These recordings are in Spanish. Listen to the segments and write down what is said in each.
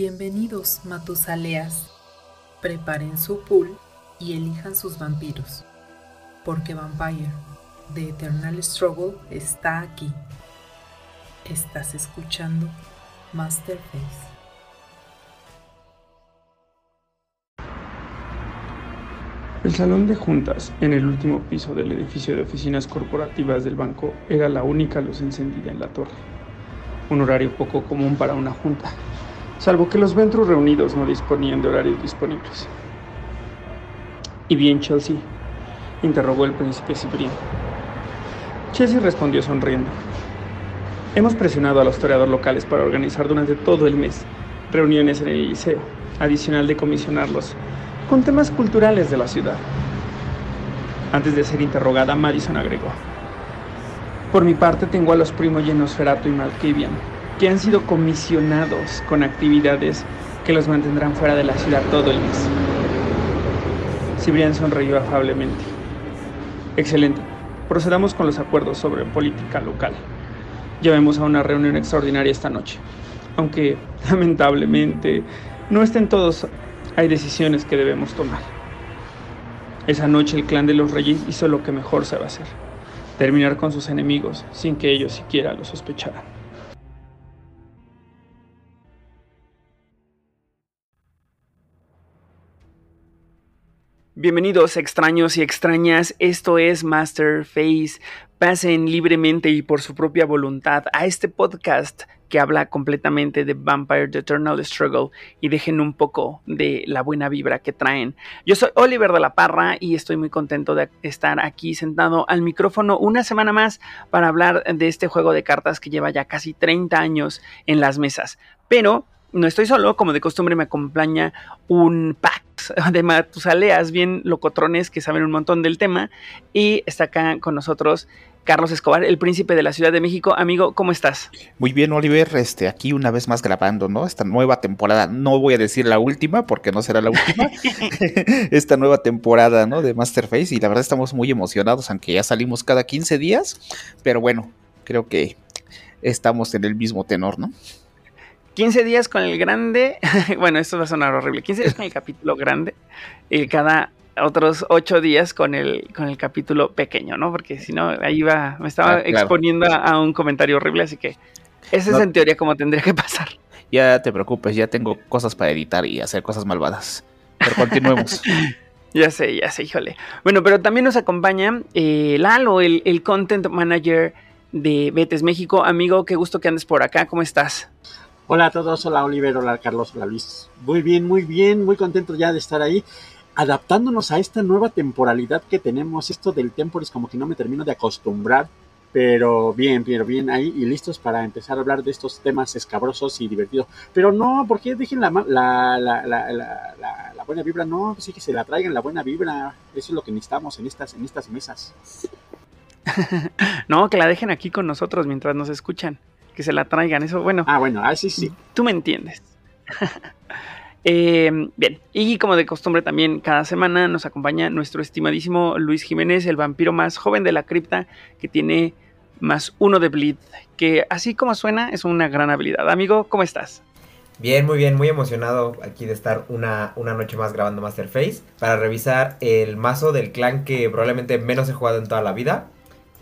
Bienvenidos, Matusaleas. Preparen su pool y elijan sus vampiros, porque Vampire, The Eternal Struggle, está aquí. Estás escuchando Masterface. El salón de juntas en el último piso del edificio de oficinas corporativas del banco era la única luz encendida en la torre. Un horario poco común para una junta, salvo que los Ventru reunidos no disponían de horarios disponibles. ¿Y bien, Chelsea? interrogó el príncipe Cipriano. Chelsea respondió sonriendo. Hemos presionado a los toreadores locales para organizar durante todo el mes reuniones en el liceo, adicional de comisionarlos con temas culturales de la ciudad. Antes de ser interrogada, Madison agregó. Por mi parte tengo a los primos Genosferato y Malkavian, que han sido comisionados con actividades que los mantendrán fuera de la ciudad todo el mes. Cibrián sonrió afablemente. Excelente. Procedamos con los acuerdos sobre política local. Llevemos a una reunión extraordinaria esta noche. Aunque, lamentablemente, no estén todos hay decisiones que debemos tomar. Esa noche el clan de los reyes hizo lo que mejor sabe hacer, terminar con sus enemigos sin que ellos siquiera lo sospecharan. Bienvenidos extraños y extrañas, esto es Master Face. Pasen libremente y por su propia voluntad a este podcast que habla completamente de Vampire The Eternal Struggle y dejen un poco de la buena vibra que traen. Yo soy Oliver de la Parra y estoy muy contento de estar aquí sentado al micrófono una semana más para hablar de este juego de cartas que lleva ya casi 30 años en las mesas. Pero no estoy solo, como de costumbre me acompaña un pack de matusaleas bien locotrones que saben un montón del tema y está acá con nosotros Carlos Escobar, el príncipe de la Ciudad de México. Amigo, ¿cómo estás? Muy bien, Oliver. Este, aquí una vez más grabando, ¿no? Esta nueva temporada. No voy a decir la última, porque no será la última. Esta nueva temporada, ¿no? De Masterface. Y la verdad estamos muy emocionados, aunque ya salimos cada 15 días. Pero bueno, creo que estamos en el mismo tenor, ¿no? 15 días con el grande. bueno, esto va a sonar horrible. 15 días con el capítulo grande. Y cada otros ocho días con el, con el capítulo pequeño, ¿no? Porque si no, ahí va, me estaba ah, exponiendo a, un comentario horrible, así que esa es en teoría como tendría que pasar. Ya te preocupes, ya tengo cosas para editar y hacer cosas malvadas. Pero continuemos. ya sé, ya sé, híjole. Bueno, pero también nos acompaña eh, Lalo, el, el content manager de Betes México. Amigo, qué gusto que andes por acá, ¿cómo estás? Hola a todos, hola Oliver, hola Carlos, hola Luis. Muy bien, muy bien, muy contento ya de estar ahí adaptándonos a esta nueva temporalidad que tenemos. Esto del temporis como que no me termino de acostumbrar, pero bien, pero bien ahí y listos para empezar a hablar de estos temas escabrosos y divertidos. Pero no, porque dejen la, la, la, buena vibra, no, sí que se la traigan la buena vibra. Eso es lo que necesitamos en estas, en estas mesas. no, que la dejen aquí con nosotros mientras nos escuchan. Que se la traigan, eso bueno. Ah, bueno, así sí. Tú me entiendes. Eh, bien, y como de costumbre también cada semana nos acompaña nuestro estimadísimo Luis Jiménez, el vampiro más joven de la cripta, que tiene más uno de bleed, que así como suena es una gran habilidad. Amigo, ¿cómo estás? Bien, muy bien, muy emocionado aquí de estar una, una noche más grabando Masterface para revisar el mazo del clan que probablemente menos he jugado en toda la vida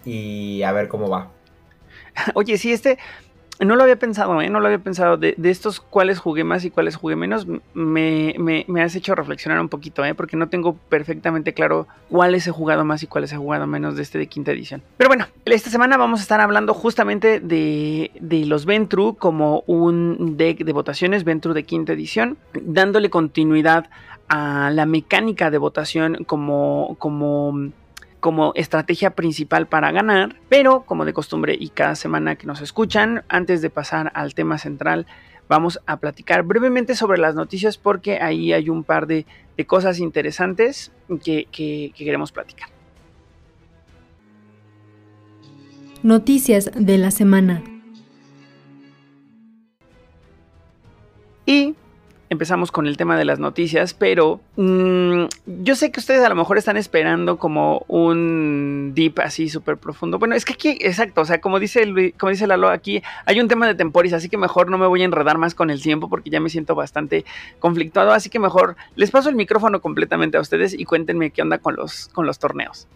y a ver cómo va. Oye, sí, este, no lo había pensado, ¿eh? No lo había pensado. De, estos cuáles jugué más y cuáles jugué menos, me, me, has hecho reflexionar un poquito, ¿eh? Porque no tengo perfectamente claro cuáles he jugado más y cuáles he jugado menos de este de quinta edición. Pero bueno, esta semana vamos a estar hablando justamente de, de los Ventru como un deck de votaciones, Ventru de quinta edición, dándole continuidad a la mecánica de votación como, como como estrategia principal para ganar, pero como de costumbre y cada semana que nos escuchan, antes de pasar al tema central, vamos a platicar brevemente sobre las noticias porque ahí hay un par de, cosas interesantes que, que queremos platicar. Noticias de la semana. Y empezamos con el tema de las noticias, pero mm, yo sé que ustedes a lo mejor están esperando como un deep así súper profundo. Bueno, es que aquí, exacto, o sea, como dice, como dice Lalo, aquí hay un tema de temporis, así que mejor no me voy a enredar más con el tiempo porque ya me siento bastante conflictuado, así que mejor les paso el micrófono completamente a ustedes y cuéntenme qué onda con los, con los torneos.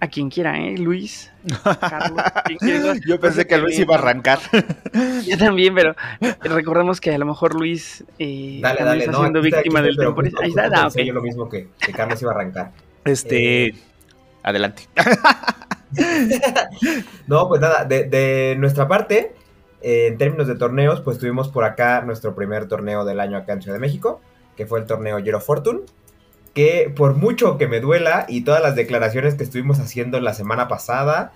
A quien quiera, ¿eh? Luis, Carlos. Yo pensé que Luis iba a arrancar. Yo también, pero recordemos que a lo mejor Luis eh, dale, dale, está siendo víctima del tiempo. Ahí está, ah, Yo lo mismo que, que, Carlos iba a arrancar. Este, eh, adelante. no, pues nada, de, de nuestra parte, eh, en términos de torneos, pues tuvimos por acá nuestro primer torneo del año acá en Ciudad de México, que fue el torneo Giro Fortune que por mucho que me duela y todas las declaraciones que estuvimos haciendo la semana pasada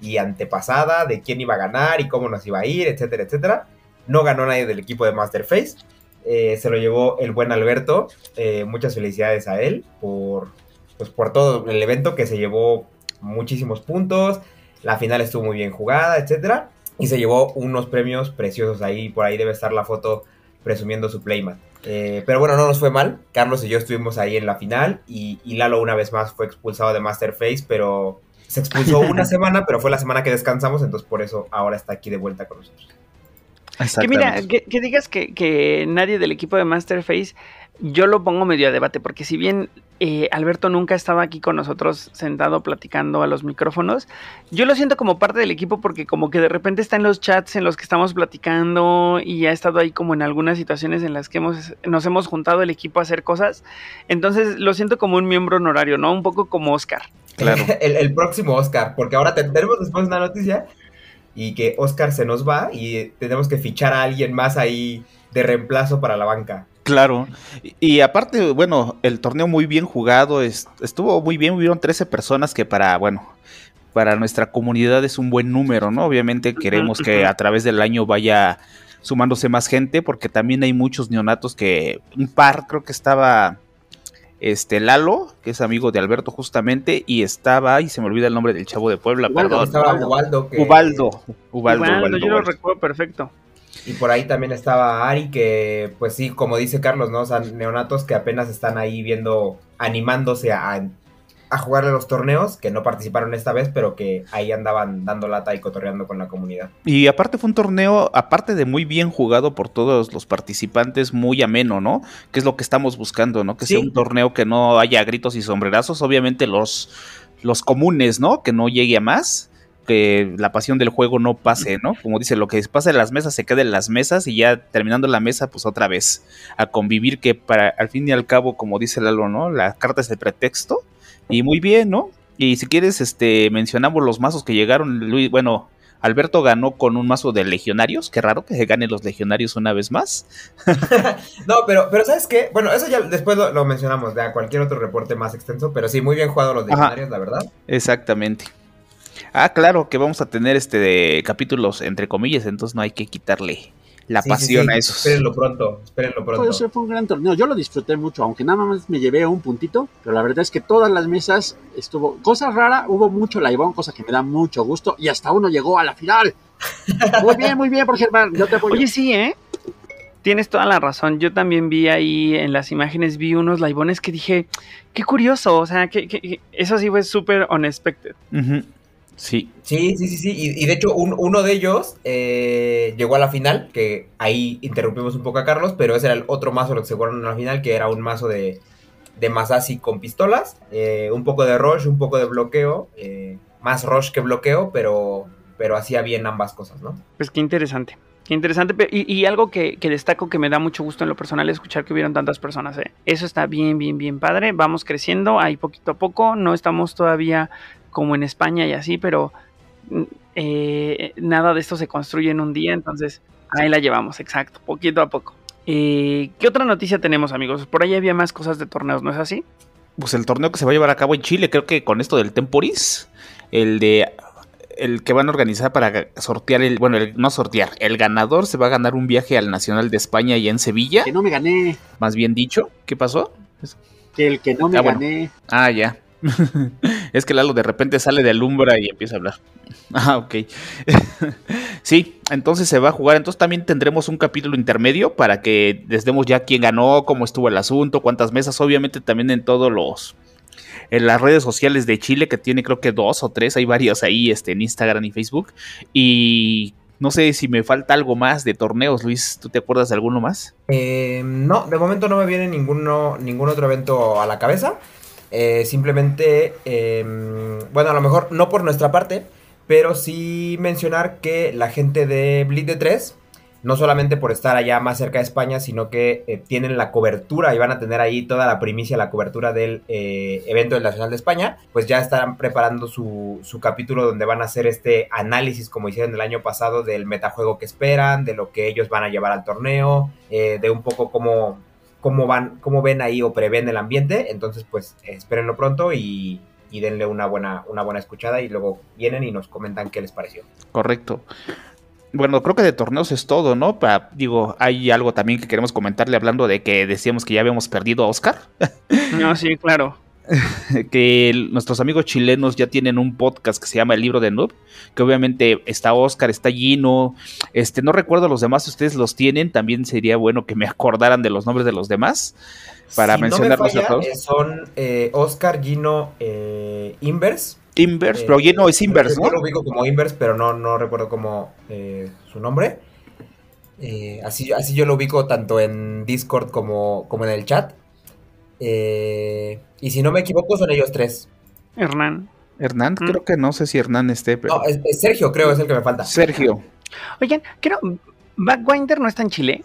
y antepasada de quién iba a ganar y cómo nos iba a ir, etcétera, etcétera, no ganó nadie del equipo de Masterface. Eh, se lo llevó el buen Alberto. Eh, muchas felicidades a él por, pues, por todo el evento que se llevó muchísimos puntos. La final estuvo muy bien jugada, etcétera. Y se llevó unos premios preciosos ahí. Por ahí debe estar la foto presumiendo su playmat. Eh, pero bueno, no nos fue mal. Carlos y yo estuvimos ahí en la final y, Lalo una vez más fue expulsado de Masterface, pero se expulsó una semana, pero fue la semana que descansamos, entonces por eso ahora está aquí de vuelta con nosotros. Que mira, que, digas que, que, nadie del equipo de Masterface yo lo pongo medio a debate, porque si bien eh, Alberto nunca estaba aquí con nosotros sentado platicando a los micrófonos, yo lo siento como parte del equipo porque como que de repente está en los chats en los que estamos platicando y ha estado ahí como en algunas situaciones en las que hemos, nos hemos juntado el equipo a hacer cosas, entonces lo siento como un miembro honorario, ¿no? Un poco como Oscar. Claro. el, próximo Oscar, porque ahora tenemos después una noticia y que Oscar se nos va y tenemos que fichar a alguien más ahí de reemplazo para la banca. Claro, y, aparte, bueno, el torneo muy bien jugado, estuvo muy bien, hubieron 13 personas que para, bueno, para nuestra comunidad es un buen número, ¿no? Obviamente queremos que a través del año vaya sumándose más gente, porque también hay muchos neonatos que, un par creo que estaba, este, Lalo, que es amigo de Alberto justamente, y estaba, y se me olvida el nombre del chavo de Puebla, perdón. Estaba Ubaldo, Ubaldo, Ubaldo, yo lo recuerdo perfecto. Y por ahí también estaba Ari, que pues sí, como dice Carlos, ¿no? O sea, neonatos que apenas están ahí viendo, animándose a, a jugarle los torneos, que no participaron esta vez, pero que ahí andaban dando lata y cotorreando con la comunidad. Y aparte fue un torneo, aparte de muy bien jugado por todos los participantes, muy ameno, ¿no? Que es lo que estamos buscando, ¿no? Que sea un torneo que no haya gritos y sombrerazos, obviamente los, los comunes, ¿no? Que no llegue a más que la pasión del juego no pase, ¿no? Como dice, lo que pasa en las mesas se queda en las mesas y ya terminando la mesa, pues otra vez a convivir, que para al fin y al cabo, como dice Lalo, ¿no? La carta es el pretexto y muy bien, ¿no? Y si quieres, este, mencionamos los mazos que llegaron, Luis, bueno, Alberto ganó con un mazo de legionarios, qué raro que se ganen los legionarios una vez más. no, pero, pero ¿sabes qué? Bueno, eso ya después lo, mencionamos, de cualquier otro reporte más extenso, pero sí, muy bien jugado los legionarios, la verdad. Exactamente. Ah, claro, que vamos a tener este de capítulos entre comillas, entonces no hay que quitarle la pasión a esos. Espérenlo pronto, espérenlo pronto. fue un gran torneo, yo lo disfruté mucho, aunque nada más me llevé un puntito, pero la verdad es que todas las mesas estuvo, cosa rara, hubo mucho laibón, cosa que me da mucho gusto, y hasta uno llegó a la final. muy bien, muy bien, por Germán, yo te apoyo. Oye, sí, ¿eh? Tienes toda la razón. Yo también vi ahí en las imágenes, vi unos laibones que dije, qué curioso. O sea, que, eso sí fue súper unexpected. Sí. Sí, sí, sí, sí. Y, de hecho, uno de ellos eh, llegó a la final, que ahí interrumpimos un poco a Carlos, pero ese era el otro mazo lo que se jugaron a la final, que era un mazo de, de Masasi con pistolas, eh, un poco de rush, un poco de bloqueo, eh, más rush que bloqueo, pero, pero hacía bien ambas cosas, ¿no? Pues qué interesante. Qué interesante. Y, y algo que, que, destaco que me da mucho gusto en lo personal es escuchar que hubieron tantas personas. ¿eh? Eso está bien, bien, bien padre. Vamos creciendo ahí poquito a poco. No estamos todavía como en España y así, pero mm, eh, nada de esto se construye en un día, entonces ahí la llevamos, exacto, poquito a poco. Eh, ¿Qué otra noticia tenemos, amigos? Por ahí había más cosas de torneos, ¿no es así? Pues el torneo que se va a llevar a cabo en Chile, creo que con esto del Temporis, el de el que van a organizar para sortear el, bueno, el, no sortear, el ganador se va a ganar un viaje al Nacional de España y en Sevilla. Que no me gané. Más bien dicho, ¿qué pasó? Que el que no me ah, gané. Ah, ya. Es que Lalo de repente sale de alumbra y empieza a hablar. Ah, ok. sí, entonces se va a jugar. Entonces también tendremos un capítulo intermedio para que les demos ya quién ganó, cómo estuvo el asunto, cuántas mesas. Obviamente también en todos los. En las redes sociales de Chile, que tiene creo que dos o tres, hay varias ahí este, en Instagram y Facebook. Y no sé si me falta algo más de torneos, Luis. ¿Tú te acuerdas de alguno más? Eh, no, de momento no me viene ninguno, ningún otro evento a la cabeza. Eh, simplemente, em, bueno, a lo mejor no por nuestra parte, pero sí mencionar que la gente de Bleed de 3, no solamente por estar allá más cerca de España, sino que eh, tienen la cobertura y van a tener ahí toda la primicia, la cobertura del eh, evento del Nacional de España, pues ya estarán preparando su, su, capítulo donde van a hacer este análisis, como hicieron el año pasado, del metajuego que esperan, de lo que ellos van a llevar al torneo, de un poco cómo, cómo van, cómo ven ahí o prevén el ambiente. Entonces, pues espérenlo pronto y, y denle una buena, una buena escuchada y luego vienen y nos comentan qué les pareció. Correcto. Bueno, creo que de torneos es todo, ¿no? Digo, hay algo también que queremos comentarle hablando de que decíamos que ya habíamos perdido a Oscar. No, sí, claro. que nuestros amigos chilenos ya tienen un podcast que se llama El Libro de Noob, que obviamente está Oscar, está Gino, este, no recuerdo los demás, si ustedes los tienen, también sería bueno que me acordaran de los nombres de los demás para si mencionarlos no me a todos. eh, son eh, Oscar, Gino, eh, Inverse. Inverse, pero Gino es Inverse, Yo ¿no? lo ubico como Inverse, pero no, no recuerdo como eh, su nombre. Eh, así, así yo lo ubico tanto en Discord como, como en el chat. Eh, y si no me equivoco, son ellos tres. Hernán. Hernán, Mm. creo que no sé si Hernán esté, pero... No, es, es Sergio, creo, es el que me falta. Sergio. Oigan, creo. Backwinder no está en Chile.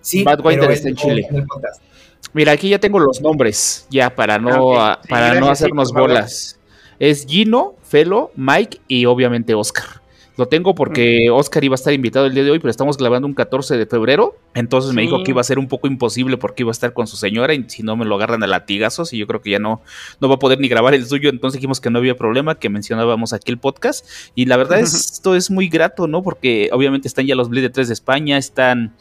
Sí, Badwinder está en Chile. en. Mira, aquí ya tengo los nombres, ya para no, Ah, Sí, para no sí, hacernos bolas. Es Gino, Felo, Mike y obviamente Oscar. Lo tengo porque Oscar iba a estar invitado el día de hoy, pero estamos grabando un 14 de febrero. Entonces me dijo que iba a ser un poco imposible porque iba a estar con su señora y si no me lo agarran a latigazos y yo creo que ya no, no va a poder ni grabar el suyo. Entonces dijimos que no había problema, que mencionábamos aquí el podcast. Y la verdad es, esto es muy grato, ¿no? Porque obviamente están ya los Bleed de 3 de España, están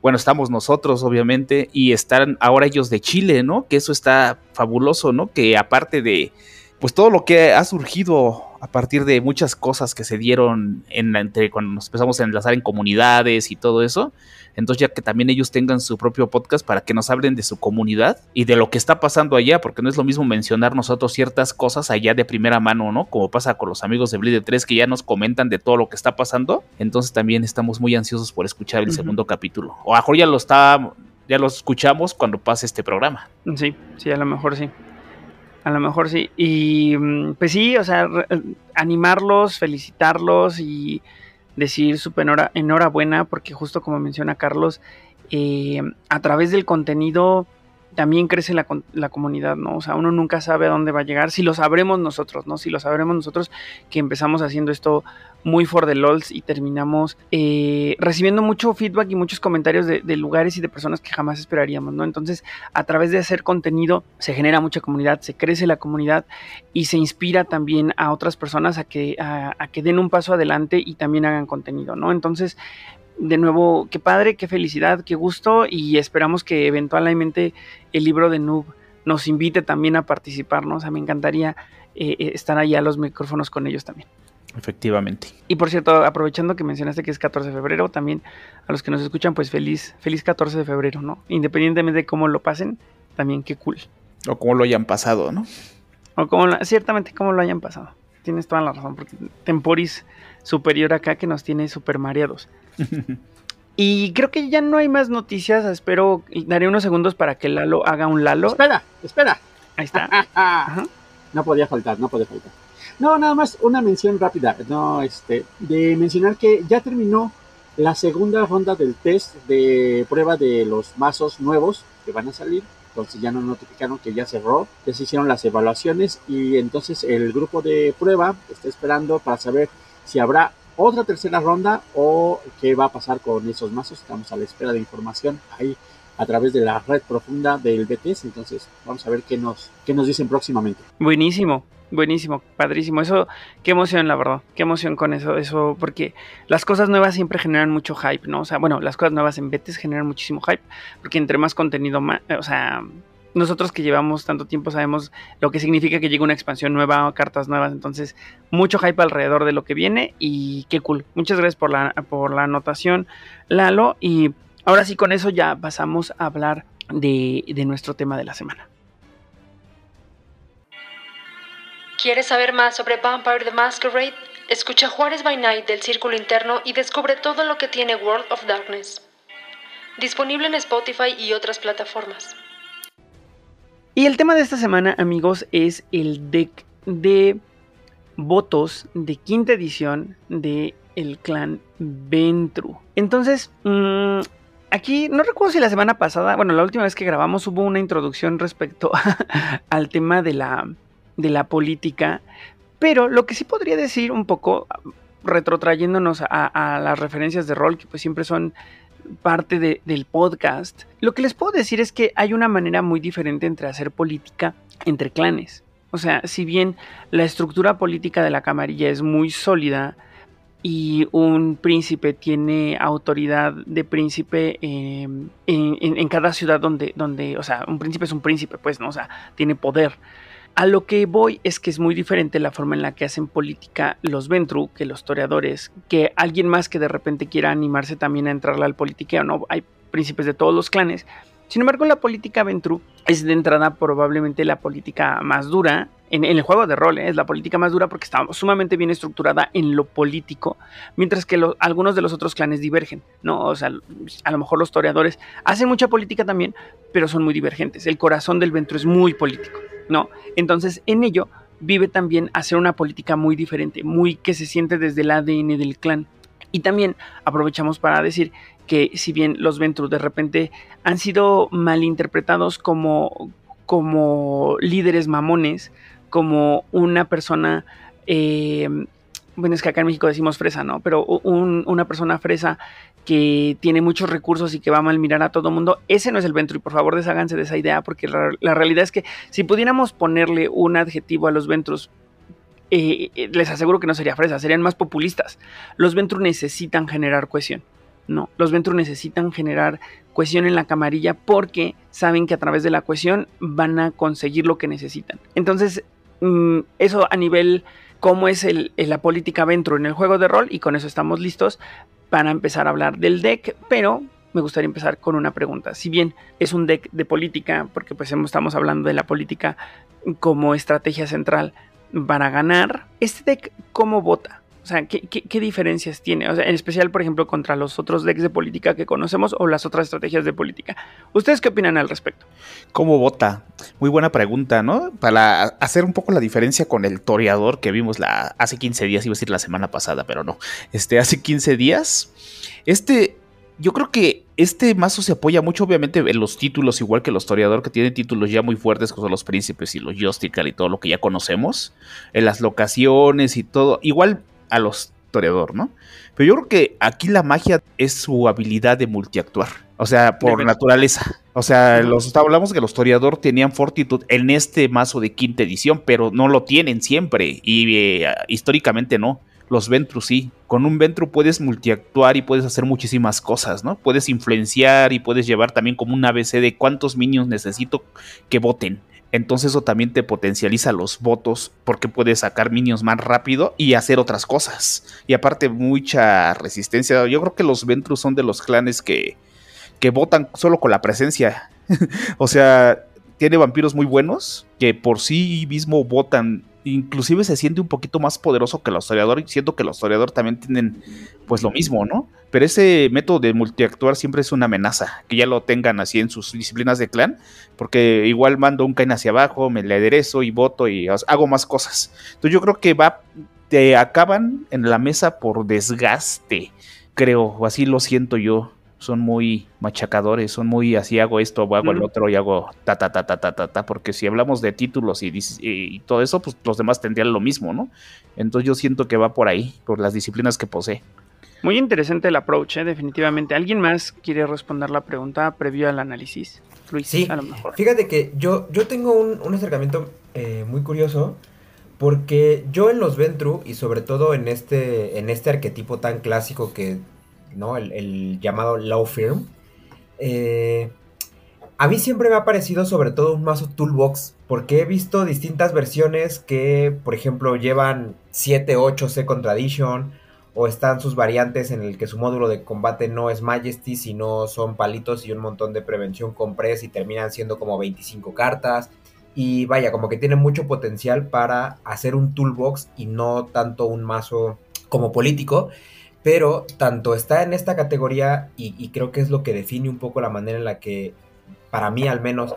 bueno, estamos nosotros, obviamente, y están ahora ellos de Chile, ¿no? Que eso está fabuloso, ¿no? Que aparte de, pues todo lo que ha surgido a partir de muchas cosas que se dieron en la, entre cuando nos empezamos a enlazar en comunidades y todo eso, entonces ya que también ellos tengan su propio podcast para que nos hablen de su comunidad y de lo que está pasando allá, porque no es lo mismo mencionar nosotros ciertas cosas allá de primera mano, ¿no? Como pasa con los amigos de Bleed 3 que ya nos comentan de todo lo que está pasando, entonces también estamos muy ansiosos por escuchar el segundo capítulo. O a lo mejor ya lo está ya lo escuchamos cuando pase este programa. Sí, sí, a lo mejor sí. A lo mejor sí. Y mm, pues sí, o sea, eh, animarlos, felicitarlos y decir enhora- enhorabuena, porque justo como menciona Carlos, eh, a través del contenido también crece la, la comunidad, ¿no? O sea, uno nunca sabe a dónde va a llegar, si lo sabremos nosotros, ¿no? Si lo sabremos nosotros que empezamos haciendo esto muy for the lols y terminamos eh, recibiendo mucho feedback y muchos comentarios de, de lugares y de personas que jamás esperaríamos, ¿no? Entonces, a través de hacer contenido se genera mucha comunidad, se crece la comunidad y se inspira también a otras personas a que, a, a que den un paso adelante y también hagan contenido, ¿no? Entonces, de nuevo, qué padre, qué felicidad, qué gusto y esperamos que eventualmente el libro de Noob nos invite también a participar, ¿no? O sea, me encantaría eh, eh, estar allá a los micrófonos con ellos también. Efectivamente. Y por cierto, aprovechando que mencionaste que es 14 de febrero, también a los que nos escuchan, pues feliz, feliz 14 de febrero, ¿no? Independientemente de cómo lo pasen, también qué cool. O como lo hayan pasado, ¿no? O como la- ciertamente cómo lo hayan pasado. Tienes toda la razón, porque Temporis superior acá que nos tiene super mareados. Y creo que ya no hay más noticias. Espero, daré unos segundos para que Lalo haga un Lalo. Espera, espera. Ahí está. Ajá. No podía faltar, no podía faltar. No, nada más una mención rápida, no, este, de mencionar que ya terminó la segunda ronda del test de prueba de los mazos nuevos que van a salir. Entonces ya nos notificaron que ya cerró, ya se hicieron las evaluaciones y entonces el grupo de prueba está esperando para saber si habrá otra tercera ronda o qué va a pasar con esos mazos. Estamos a la espera de información ahí a través de la red profunda del BTS. Entonces vamos a ver qué nos, qué nos dicen próximamente. Buenísimo, buenísimo, padrísimo. Eso, qué emoción, la verdad. Qué emoción con eso, eso, porque las cosas nuevas siempre generan mucho hype, ¿no? O sea, bueno, las cosas nuevas en Betes generan muchísimo hype, porque entre más contenido, más, o sea, nosotros que llevamos tanto tiempo sabemos lo que significa que llegue una expansión nueva, cartas nuevas, entonces mucho hype alrededor de lo que viene y qué cool. Muchas gracias por la, por la anotación, Lalo, y ahora sí con eso ya pasamos a hablar de, de nuestro tema de la semana. ¿Quieres saber más sobre Vampire the Masquerade? Escucha Juárez by Night del Círculo Interno y descubre todo lo que tiene World of Darkness. Disponible en Spotify y otras plataformas. Y el tema de esta semana, amigos, es el deck de votos de quinta edición de el clan Ventru. Entonces, mmm, aquí no recuerdo si la semana pasada, bueno, la última vez que grabamos hubo una introducción respecto al tema de la, de la política, pero lo que sí podría decir un poco, retrotrayéndonos a, a las referencias de rol, que pues siempre son parte de, del podcast, lo que les puedo decir es que hay una manera muy diferente entre hacer política entre clanes. O sea, si bien la estructura política de la camarilla es muy sólida y un príncipe tiene autoridad de príncipe en, en, en, cada ciudad donde, donde, o sea, un príncipe es un príncipe, pues, ¿no? O sea, tiene poder. A lo que voy es que es muy diferente la forma en la que hacen política los Ventru que los toreadores, que alguien más que de repente quiera animarse también a entrarle al politiqueo, ¿no? Hay príncipes de todos los clanes. Sin embargo, la política Ventru es de entrada probablemente la política más dura. En, el juego de rol ¿eh? es la política más dura porque está sumamente bien estructurada en lo político, mientras que algunos de los otros clanes divergen, ¿no? O sea, a lo mejor los toreadores hacen mucha política también, pero son muy divergentes. El corazón del Ventru es muy político. ¿No? Entonces, en ello vive también hacer una política muy diferente, muy que se siente desde el ADN del clan. Y también aprovechamos para decir que si bien los Ventru de repente han sido malinterpretados como, como líderes mamones, como una persona, eh, bueno, es que acá en México decimos fresa, ¿no? Pero un, una persona fresa que tiene muchos recursos y que va a mal mirar a todo mundo, ese no es el Ventru y por favor desháganse de esa idea porque la, realidad es que si pudiéramos ponerle un adjetivo a los Ventrus, eh, les aseguro que no sería fresa, serían más populistas. Los Ventru necesitan generar cohesión, no, los Ventru necesitan generar cohesión en la camarilla porque saben que a través de la cohesión van a conseguir lo que necesitan. Entonces, mmm, eso a nivel cómo es la política Ventru en el juego de rol y con eso estamos listos para empezar a hablar del deck, pero me gustaría empezar con una pregunta. Si bien es un deck de política, porque pues estamos hablando de la política como estrategia central para ganar, ¿este deck cómo vota? O sea, ¿qué, qué, diferencias tiene? O sea, en especial, por ejemplo, contra los otros decks de política que conocemos o las otras estrategias de política. ¿Ustedes qué opinan al respecto? ¿Cómo vota? Muy buena pregunta, ¿no? Para hacer un poco la diferencia con el toreador que vimos la, hace 15 días, iba a decir la semana pasada, pero no. Este, hace 15 días. Este, yo creo que este mazo se apoya mucho, obviamente, en los títulos, igual que los toreador, que tienen títulos ya muy fuertes, como los príncipes y los Justical y todo lo que ya conocemos, en las locaciones y todo. Igual a los toreador, ¿no? Pero yo creo que aquí la magia es su habilidad de multiactuar. O sea, por naturaleza. O sea, los, hablamos que los toreador tenían fortitud en este mazo de quinta edición, pero no lo tienen siempre. Y eh, históricamente no. Los Ventru sí. Con un Ventru puedes multiactuar y puedes hacer muchísimas cosas, ¿no? Puedes influenciar y puedes llevar también como un ABC de cuántos minions necesito que voten. Entonces eso también te potencializa los votos porque puedes sacar minions más rápido y hacer otras cosas. Y aparte mucha resistencia. Yo creo que los Ventrus son de los clanes que, que votan solo con la presencia. o sea, tiene vampiros muy buenos que por sí mismo votan. Inclusive se siente un poquito más poderoso que los toreadores. Siento que los toreadores también tienen pues lo mismo, ¿no? Pero ese método de multiactuar siempre es una amenaza. Que ya lo tengan así en sus disciplinas de clan. Porque igual mando un Kain hacia abajo, me le aderezo y voto y hago más cosas. Entonces yo creo que va, te acaban en la mesa por desgaste. Creo, o así lo siento yo son muy machacadores, son muy así hago esto, o hago el otro y hago ta ta ta ta ta ta, ta porque si hablamos de títulos y, y, todo eso, pues los demás tendrían lo mismo, ¿no? Entonces yo siento que va por ahí, por las disciplinas que posee. Muy interesante el approach, ¿eh? definitivamente. ¿Alguien más quiere responder la pregunta previo al análisis? Luis, sí, a lo mejor. Fíjate que yo, yo tengo un, un acercamiento eh, muy curioso. Porque yo en los Ventru y sobre todo en este, en este arquetipo tan clásico que ¿no? El, llamado Law Firm. Eh, a mí siempre me ha parecido sobre todo un mazo toolbox, porque he visto distintas versiones que, por ejemplo, llevan 7, 8 Second Tradition, o están sus variantes en el que su módulo de combate no es Majesty, sino son palitos y un montón de prevención con press y terminan siendo como 25 cartas. Y vaya, como que tiene mucho potencial para hacer un toolbox y no tanto un mazo como político. Pero tanto está en esta categoría y, creo que es lo que define un poco la manera en la que, para mí al menos,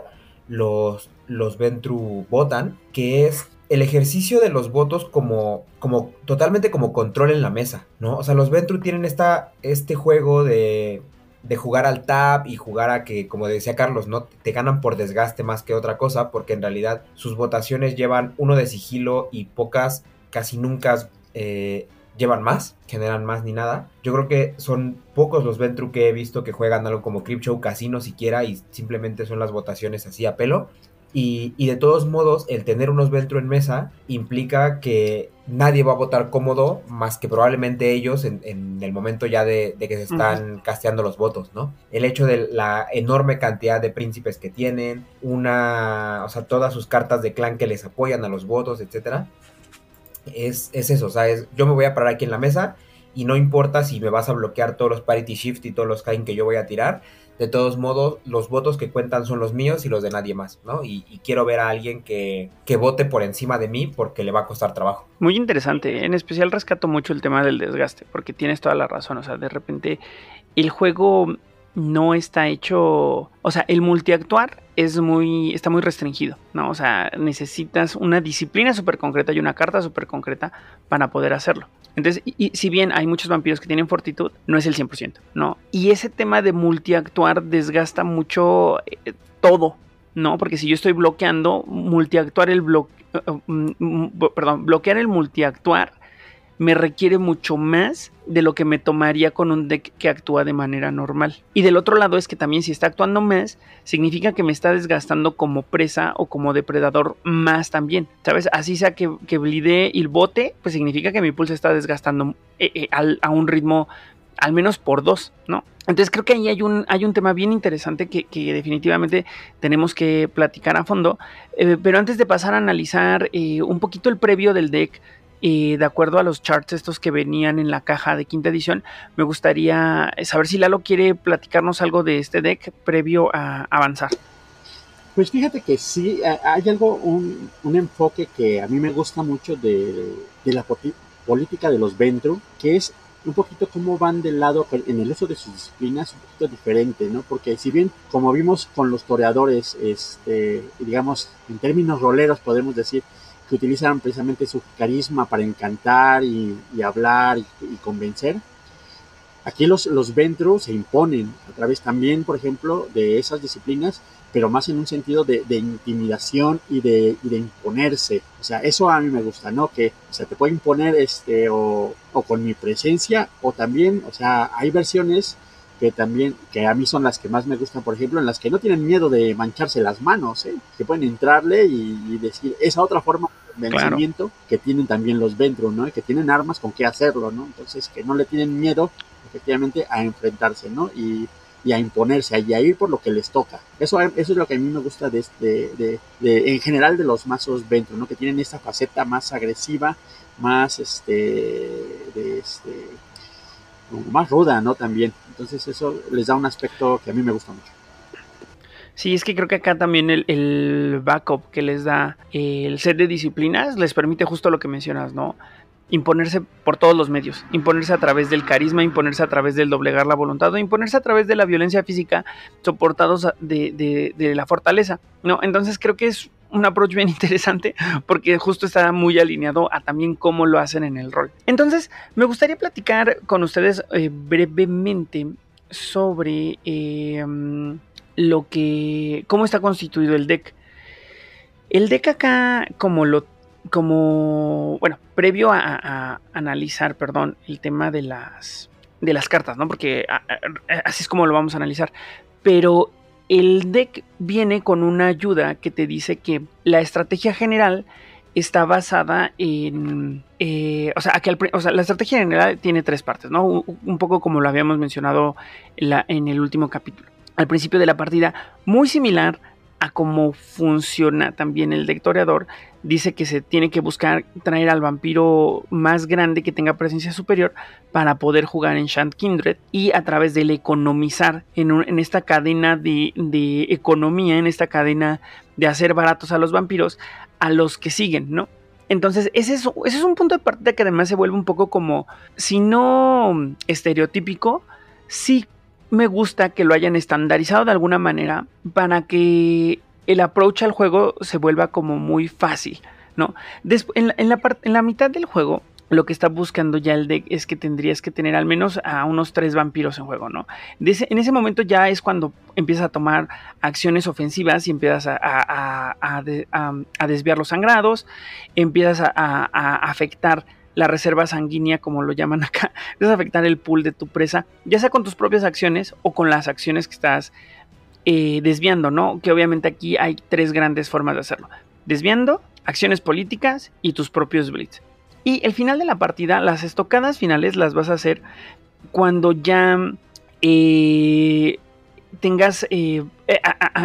los, los Ventru votan, que es el ejercicio de los votos como, como totalmente como control en la mesa, ¿no? O sea, los Ventru tienen esta, este juego de, de jugar al tap y jugar a que, como decía Carlos, ¿no? Te ganan por desgaste más que otra cosa, porque en realidad sus votaciones llevan uno de sigilo y pocas, casi nunca eh, llevan más, generan más ni nada. Yo creo que son pocos los Ventru que he visto que juegan algo como Crypto Casino siquiera y simplemente son las votaciones así a pelo. Y, de todos modos, el tener unos Ventru en mesa implica que nadie va a votar cómodo más que probablemente ellos en, el momento ya de, que se están casteando los votos, ¿no? El hecho de la enorme cantidad de príncipes que tienen, una, o sea, todas sus cartas de clan que les apoyan a los votos, etcétera, es, es eso, ¿sabes? Yo me voy a parar aquí en la mesa y no importa si me vas a bloquear todos los parity shift y todos los kain que yo voy a tirar, de todos modos, los votos que cuentan son los míos y los de nadie más, ¿no? Y, quiero ver a alguien que, que, vote por encima de mí porque le va a costar trabajo. Muy interesante, en especial rescato mucho el tema del desgaste, porque tienes toda la razón, o sea, de repente el juego no está hecho, o sea, el multiactuar es muy, está muy restringido, ¿no? O sea, necesitas una disciplina súper concreta y una carta súper concreta para poder hacerlo. Entonces, y, si bien hay muchos vampiros que tienen fortitud, no es el 100%, ¿no? Y ese tema de multiactuar desgasta mucho eh, todo, ¿no? Porque si yo estoy bloqueando, multiactuar el bloque, eh, eh, mm, mm, perdón, bloquear el multiactuar me requiere mucho más de lo que me tomaría con un deck que actúa de manera normal. Y del otro lado es que también si está actuando más, significa que me está desgastando como presa o como depredador más también. ¿Sabes? Así sea que, que blide el bote, pues significa que mi pulso está desgastando eh, eh, a un ritmo al menos por dos, ¿no? Entonces creo que ahí hay un, hay un tema bien interesante que, definitivamente tenemos que platicar a fondo. Eh, pero antes de pasar a analizar un poquito el previo del deck, y de acuerdo a los charts estos que venían en la caja de quinta edición, me gustaría saber si Lalo quiere platicarnos algo de este deck previo a avanzar. Pues fíjate que sí, hay algo, un, enfoque que a mí me gusta mucho de, la política de los Ventru, que es un poquito cómo van del lado en el uso de sus disciplinas un poquito diferente, ¿no? Porque si bien, como vimos con los toreadores, este, digamos, en términos roleros podemos decir que utilizan precisamente su carisma para encantar y, hablar y, convencer. Aquí los, los Ventru se imponen a través también, por ejemplo, de esas disciplinas, pero más en un sentido de, intimidación y de, imponerse. O sea, eso a mí me gusta, ¿no? Que se te puede imponer este, o, o con mi presencia, o también, o sea, hay versiones que también, que a mí son las que más me gustan, por ejemplo, en las que no tienen miedo de mancharse las manos, ¿eh? que pueden entrarle y, decir esa otra forma de vencimiento que tienen también los Ventru, ¿no? que tienen armas con qué hacerlo, ¿no? Entonces, que no le tienen miedo, efectivamente, a enfrentarse, ¿no? Y, a imponerse, y a ir por lo que les toca. Eso, eso es lo que a mí me gusta de, de, de, en general de los mazos Ventru, ¿no? Que tienen esta faceta más agresiva, más, este, de, este, más ruda, ¿no? También. Entonces eso les da un aspecto que a mí me gusta mucho. Sí, es que creo que acá también el, backup que les da el set de disciplinas les permite justo lo que mencionas, ¿no? Imponerse por todos los medios, imponerse a través del carisma, imponerse a través del doblegar la voluntad o imponerse a través de la violencia física soportados de, de, de la fortaleza, ¿no? Entonces creo que es un approach bien interesante porque justo está muy alineado a también cómo lo hacen en el rol. Entonces, me gustaría platicar con ustedes eh, brevemente sobre em, lo que. cómo está constituido el deck. El deck acá, como lo. como. bueno, previo a, analizar, perdón, el tema de las. de las cartas, ¿no? Porque así es como lo vamos a analizar. Pero el deck viene con una ayuda que te dice que la estrategia general está basada en. Eh, o, sea, que la estrategia general tiene tres partes, ¿no? Un, poco como lo habíamos mencionado en el último capítulo. al principio de la partida, muy similar a cómo funciona también el dectoreador, dice que se tiene que buscar traer al vampiro más grande que tenga presencia superior para poder jugar en Shant Kindred y a través del economizar en, esta cadena de, economía, en esta cadena de hacer baratos a los vampiros, a los que siguen, ¿no? Entonces, ese es, ese es un punto de partida que además se vuelve un poco como, si no estereotípico, sí me gusta que lo hayan estandarizado de alguna manera para que el approach al juego se vuelva como muy fácil, ¿no? en, la, en la mitad del juego lo que está buscando ya el deck es que tendrías que tener al menos a unos tres vampiros en juego, ¿no? en ese momento ya es cuando empiezas a tomar acciones ofensivas y empiezas a, desviar los sangrados, empiezas a, afectar la reserva sanguínea, como lo llaman acá, es afectar el pool de tu presa, ya sea con tus propias acciones o con las acciones que estás eh, desviando, ¿no? Que obviamente aquí hay tres grandes formas de hacerlo. Desviando, acciones políticas y tus propios blitz. Y el final de la partida, las estocadas finales las vas a hacer cuando ya eh, tengas eh, eh,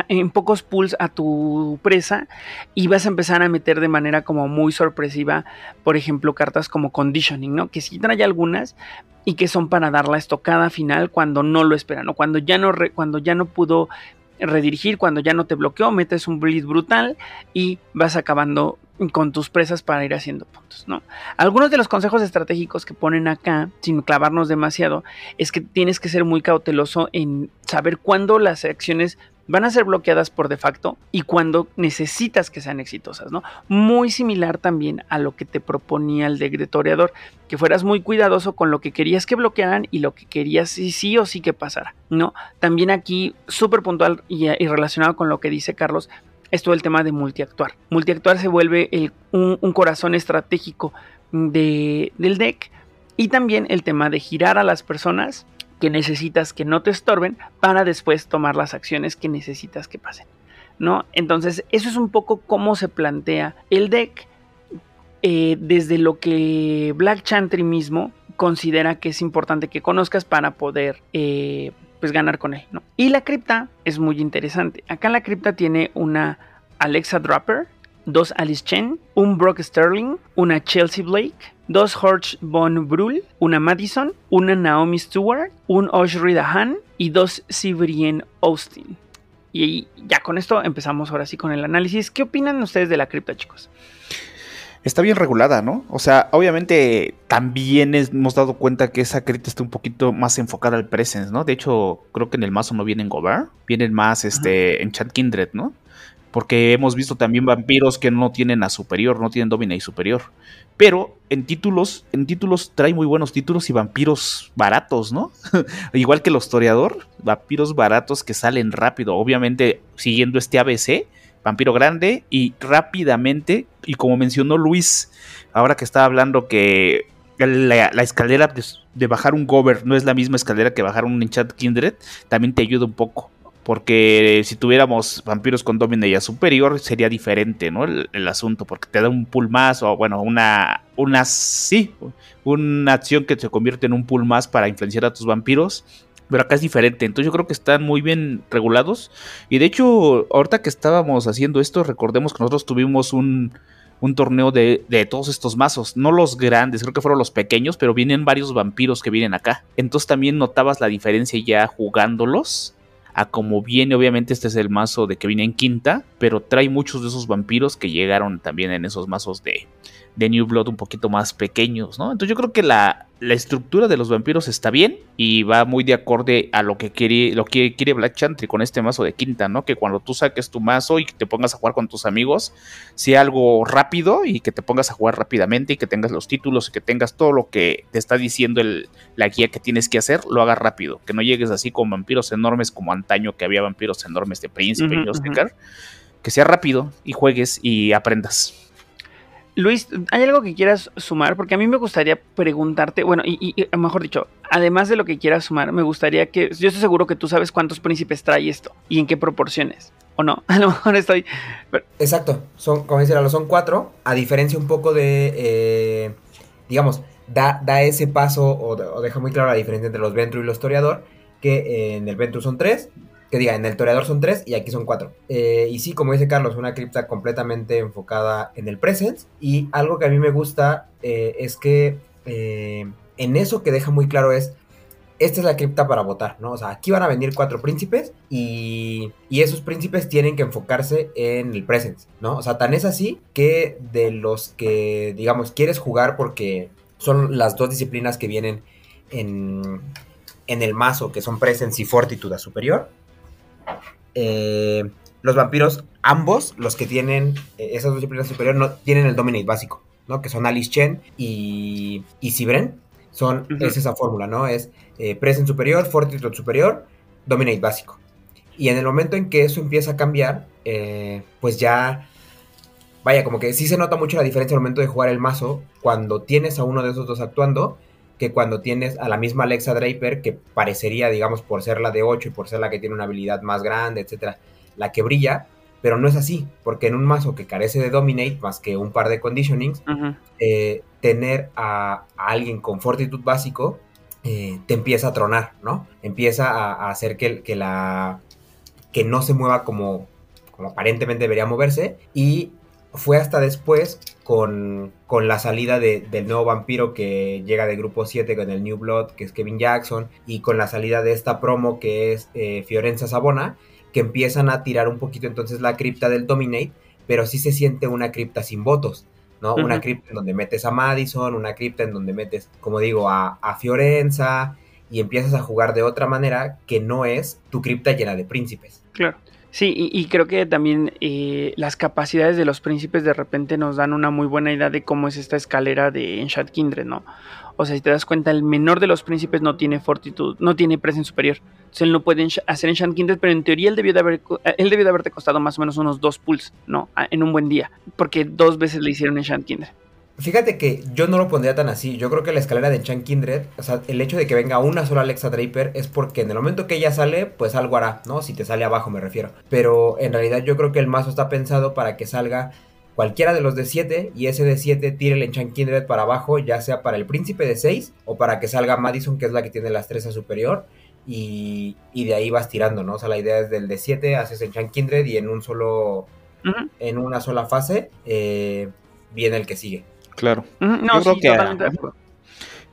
en pocos pools a tu presa y vas a empezar a meter de manera como muy sorpresiva, por ejemplo, cartas como conditioning, ¿no? Que sí trae algunas y que son para dar la estocada final cuando no lo esperan, o cuando ya no, cuando ya no pudo redirigir, cuando ya no te bloqueó, metes un bleed brutal y vas acabando con tus presas para ir haciendo puntos, ¿no? Algunos de los consejos estratégicos que ponen acá, sin clavarnos demasiado, es que tienes que ser muy cauteloso en saber cuándo las acciones van a ser bloqueadas por de facto y cuando necesitas que sean exitosas, ¿no? Muy similar también a lo que te proponía el decretoreador, que fueras muy cuidadoso con lo que querías que bloquearan y lo que querías sí, sí o sí que pasara, ¿no? También aquí, súper puntual y, relacionado con lo que dice Carlos, es todo el tema de multiactuar. Multiactuar se vuelve un, corazón estratégico del deck y también el tema de girar a las personas que necesitas que no te estorben para después tomar las acciones que necesitas que pasen. ¿no? Entonces, eso es un poco cómo se plantea el deck eh, desde lo que Black Chantry mismo considera que es importante que conozcas para poder eh, pues ganar con él. ¿no? Y la cripta es muy interesante. Acá la cripta tiene una Alexa Dropper, dos Alice Chen, un Brock Sterling, una Chelsea Blake, dos Horch Von Brul, una Madison, una Naomi Stewart, un Oshri Dahan y dos Sibrien Austin. Y ya con esto empezamos ahora sí con el análisis. ¿Qué opinan ustedes de la cripta, chicos? Está bien regulada, ¿no? O sea, obviamente también hemos dado cuenta que esa cripta está un poquito más enfocada al presence, ¿no? De hecho, creo que en el mazo no vienen Gobar, vienen más este, en Chat Kindred, ¿no? porque hemos visto también vampiros que no tienen a superior, no tienen domina y superior. Pero en títulos, en títulos trae muy buenos títulos y vampiros baratos, ¿no? Igual que el historiador, vampiros baratos que salen rápido, obviamente siguiendo este ABC, vampiro grande y rápidamente, y como mencionó Luis, ahora que estaba hablando que la, escalera de, bajar un gober no es la misma escalera que bajar un enchant kindred, también te ayuda un poco. Porque si tuviéramos vampiros con Domina ya superior, sería diferente, ¿no? El, asunto, porque te da un pool más, o bueno, una, una, sí, una acción que se convierte en un pool más para influenciar a tus vampiros. Pero acá es diferente, entonces yo creo que están muy bien regulados. Y de hecho, ahorita que estábamos haciendo esto, recordemos que nosotros tuvimos un, un torneo de, de, todos estos mazos. No los grandes, creo que fueron los pequeños, pero vienen varios vampiros que vienen acá. Entonces también notabas la diferencia ya jugándolos a como viene, obviamente este es el mazo de que viene en quinta, pero trae muchos de esos vampiros que llegaron también en esos mazos de, de New Blood un poquito más pequeños, ¿no? Entonces yo creo que la, la estructura de los vampiros está bien y va muy de acorde a lo que quiere, lo que quiere Black Chantry con este mazo de quinta, ¿no? Que cuando tú saques tu mazo y te pongas a jugar con tus amigos, sea algo rápido y que te pongas a jugar rápidamente y que tengas los títulos y que tengas todo lo que te está diciendo el, la guía que tienes que hacer, lo hagas rápido. Que no llegues así con vampiros enormes como antaño que había vampiros enormes de Príncipe y Que sea rápido y juegues y aprendas. Luis, ¿hay algo que quieras sumar? Porque a mí me gustaría preguntarte, bueno, y, mejor dicho, además de lo que quieras sumar, me gustaría que, yo estoy seguro que tú sabes cuántos príncipes trae esto y en qué proporciones, ¿o no? A lo mejor estoy... Exacto, son, como son cuatro, a diferencia un poco de, eh, digamos, da, da ese paso o, deja muy claro la diferencia entre los Ventru y los Toreador, que en el Ventru son tres, Que diga, en el toreador son tres y aquí son cuatro. Eh, y sí, como dice Carlos, una cripta completamente enfocada en el presence. Y algo que a mí me gusta eh, es que eh, en eso que deja muy claro es esta es la cripta para votar, ¿no? O sea, aquí van a venir cuatro príncipes y, y, esos príncipes tienen que enfocarse en el presence, ¿no? O sea, tan es así que de los que, digamos, quieres jugar porque son las dos disciplinas que vienen en, en el mazo, que son presence y fortitude a superior. Eh, los vampiros, ambos, los que tienen eh, esas dos disciplinas superiores, no tienen el dominate básico, ¿no? Que son Alice Chen y, y Sibren. Son, Es esa fórmula, ¿no? Es eh, Present superior, Fortitude superior, Dominate básico. Y en el momento en que eso empieza a cambiar, eh, pues ya, vaya, como que sí se nota mucho la diferencia al momento de jugar el mazo cuando tienes a uno de esos dos actuando que cuando tienes a la misma Alexa Draper, que parecería, digamos, por ser la de 8 y por ser la que tiene una habilidad más grande, etcétera, la que brilla, pero no es así, porque en un mazo que carece de Dominate, más que un par de conditionings, eh, tener a, alguien con Fortitude básico eh, te empieza a tronar, ¿no? Empieza a, hacer que, que, la. que no se mueva como, como aparentemente debería moverse. Y fue hasta después con, con la salida de, del nuevo vampiro que llega de grupo 7 con el New Blood, que es Kevin Jackson, y con la salida de esta promo que es eh, Fiorenza Sabona, que empiezan a tirar un poquito entonces la cripta del Dominate, pero sí se siente una cripta sin votos. ¿no? Una cripta en donde metes a Madison, una cripta en donde metes, como digo, a, Fiorenza y empiezas a jugar de otra manera que no es tu cripta llena de príncipes. Claro. Sí, y, creo que también eh, las capacidades de los príncipes de repente nos dan una muy buena idea de cómo es esta escalera de Enchant Kindred, ¿no? O sea, si te das cuenta, el menor de los príncipes no tiene fortitud, no tiene presencia superior. Entonces él no puede hacer Enchant Kindred, pero en teoría él debió, de haber, él debió de haberte costado más o menos unos dos pulls, ¿no? En un buen día. Porque dos veces le hicieron Enchant Kindred. Fíjate que yo no lo pondría tan así. Yo creo que la escalera de Enchant Kindred, o sea, el hecho de que venga una sola Alexa Draper es porque en el momento que ella sale, pues algo hará, ¿no? Si te sale abajo me refiero. Pero en realidad yo creo que el mazo está pensado para que salga cualquiera de los de 7 y ese de 7 tire el Enchant Kindred para abajo, ya sea para el príncipe de 6 o para que salga Madison, que es la que tiene las 3 a superior. Y, de ahí vas tirando, ¿no? O sea, la idea es del de 7, haces Enchant Kindred y en un solo. En una sola fase eh, viene el que sigue. Claro. No, Yo creo que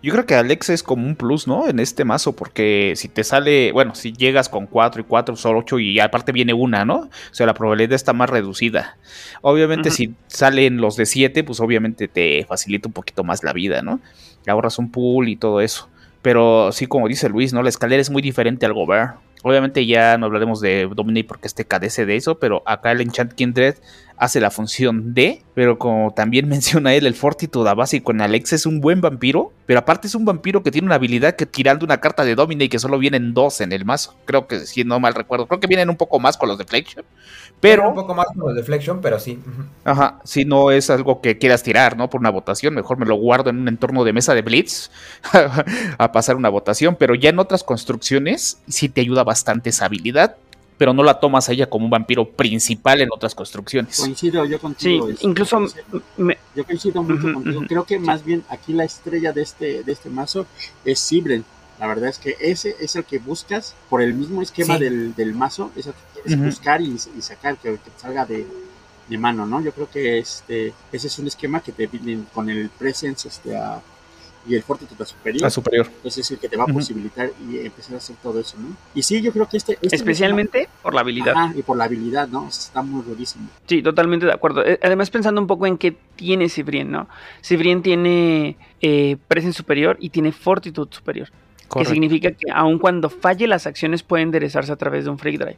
yo creo que Alex es como un plus, ¿no? En este mazo, porque si te sale, bueno, si llegas con 4 y 4, solo 8 y aparte viene una, ¿no? O sea, la probabilidad está más reducida. Obviamente, si salen los de 7, pues obviamente te facilita un poquito más la vida, ¿no? Ahorras un pool y todo eso. Pero sí, como dice Luis, ¿no? La escalera es muy diferente al Gobert. Obviamente ya no hablaremos de Dominate porque este cadece de eso, pero acá el Enchant Kindred hace la función de, pero como también menciona él, el Fortitude a básico en Alex es un buen vampiro, pero aparte es un vampiro que tiene una habilidad que tirando una carta de Dominate que solo vienen dos en el mazo. Creo que si no mal recuerdo, creo que vienen un poco más con los Deflection, pero... Un poco más con los Deflection, pero sí. Ajá, si no es algo que quieras tirar, ¿no? Por una votación, mejor me lo guardo en un entorno de mesa de Blitz a pasar una votación, pero ya en otras construcciones sí te ayuda bastante esa habilidad pero no la tomas a ella como un vampiro principal en otras construcciones. Coincido yo contigo. Sí, incluso yo coincido mucho contigo. Creo que más bien aquí la estrella de este de este mazo es Sibren. La verdad es que ese es el que buscas por el mismo esquema del, del, mazo, es el que quieres buscar y, sacar, que, salga de, de, mano, ¿no? Yo creo que este ese es un esquema que te viene con el presence este, a, y el Fortitude superior. A superior. Entonces es el que te va a posibilitar y empezar a hacer todo eso, ¿no? Y sí, yo creo que este... este Especialmente por la habilidad. Ah, y por la habilidad, ¿no? está muy durísimo. Sí, totalmente de acuerdo. Eh, además pensando un poco en qué tiene Cibrien, ¿no? Cibrien tiene eh, Presence superior y tiene Fortitude superior. Que significa que aun cuando falle las acciones puede enderezarse a través de un Freak Drive.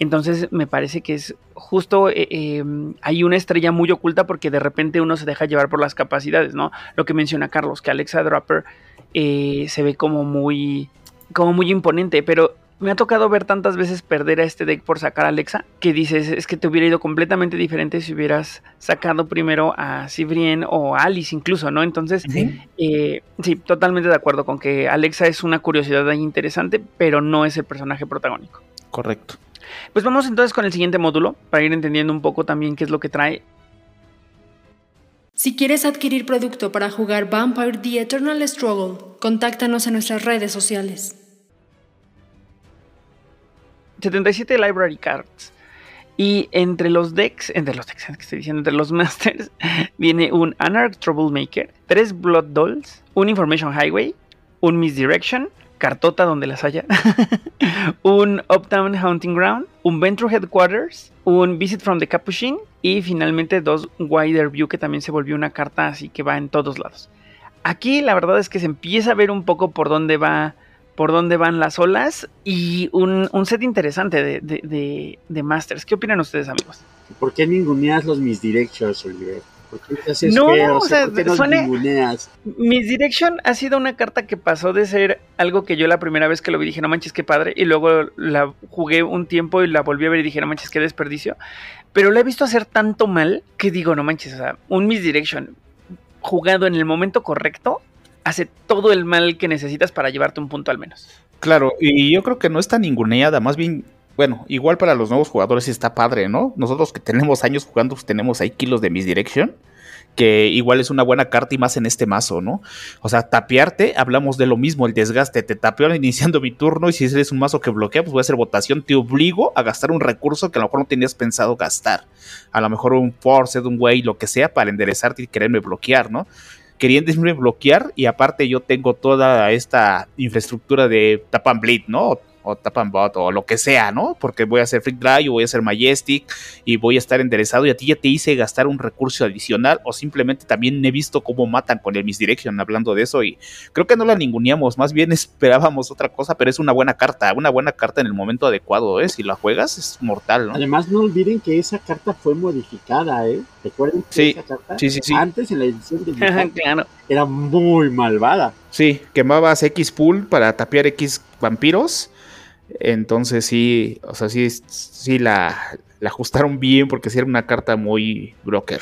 Entonces me parece que es justo, eh, em, hay una estrella muy oculta porque de repente uno se deja llevar por las capacidades, ¿no? Lo que menciona Carlos, que Alexa Dropper eh, se ve como muy, como muy imponente, pero me ha tocado ver tantas veces perder a este deck por sacar a Alexa que dices, es que te hubiera ido completamente diferente si hubieras sacado primero a Cibrien o a Alice incluso, ¿no? Entonces, eh, sí, totalmente de acuerdo con que Alexa es una curiosidad interesante, pero no es el personaje protagónico. Correcto. Pues vamos entonces con el siguiente módulo para ir entendiendo un poco también qué es lo que trae. Si quieres adquirir producto para jugar Vampire The Eternal Struggle, contáctanos en nuestras redes sociales. 77 library cards. Y entre los decks, entre los decks, que estoy diciendo, entre los masters, viene un Anarch Troublemaker, tres Blood Dolls, un Information Highway, un Misdirection, cartota donde las haya, un Uptown Hunting Ground, un Venture Headquarters, un Visit from the Capuchin y finalmente dos Wider View que también se volvió una carta así que va en todos lados. Aquí la verdad es que se empieza a ver un poco por dónde va por dónde van las olas y un, set interesante de, de, Masters. ¿Qué opinan ustedes, amigos? ¿Por qué ninguneas los Misdirections, Oliver? ¿Por qué no, o sea, Misdirection ha sido una carta que pasó de ser algo que yo la primera vez que lo vi dije, no manches, qué padre, y luego la jugué un tiempo y la volví a ver y dije, no manches, qué desperdicio. Pero la he visto hacer tanto mal que digo, no manches, o sea, un Misdirection jugado en el momento correcto hace todo el mal que necesitas para llevarte un punto al menos. Claro, y yo creo que no está ninguneada, más bien, bueno, igual para los nuevos jugadores está padre, ¿no? Nosotros que tenemos años jugando, pues tenemos ahí kilos de misdirection, que igual es una buena carta y más en este mazo, ¿no? O sea, tapearte, hablamos de lo mismo, el desgaste, te tapeo iniciando mi turno y si eres un mazo que bloquea, pues voy a hacer votación, te obligo a gastar un recurso que a lo mejor no tenías pensado gastar. A lo mejor un force, un way, lo que sea, para enderezarte y quererme bloquear, ¿no? queriéndome bloquear y aparte yo tengo toda esta infraestructura de tap and bleed, ¿no? O tap and bot o lo que sea, ¿no? Porque voy a hacer Freak Drive o voy a hacer Majestic y voy a estar enderezado y a ti ya te hice gastar un recurso adicional o simplemente también he visto cómo matan con el Misdirection hablando de eso y creo que no la ninguneamos, más bien esperábamos otra cosa, pero es una buena carta, una buena carta en el momento adecuado, ¿eh? Si la juegas es mortal, ¿no? Además no olviden que esa carta fue modificada, ¿eh? ¿Recuerden que sí, esa carta sí, sí, sí. antes en la edición de era muy malvada? Sí, quemabas X pool para tapear X vampiros entonces sí, o sea, sí, sí la, ajustaron bien porque sí era una carta muy broker.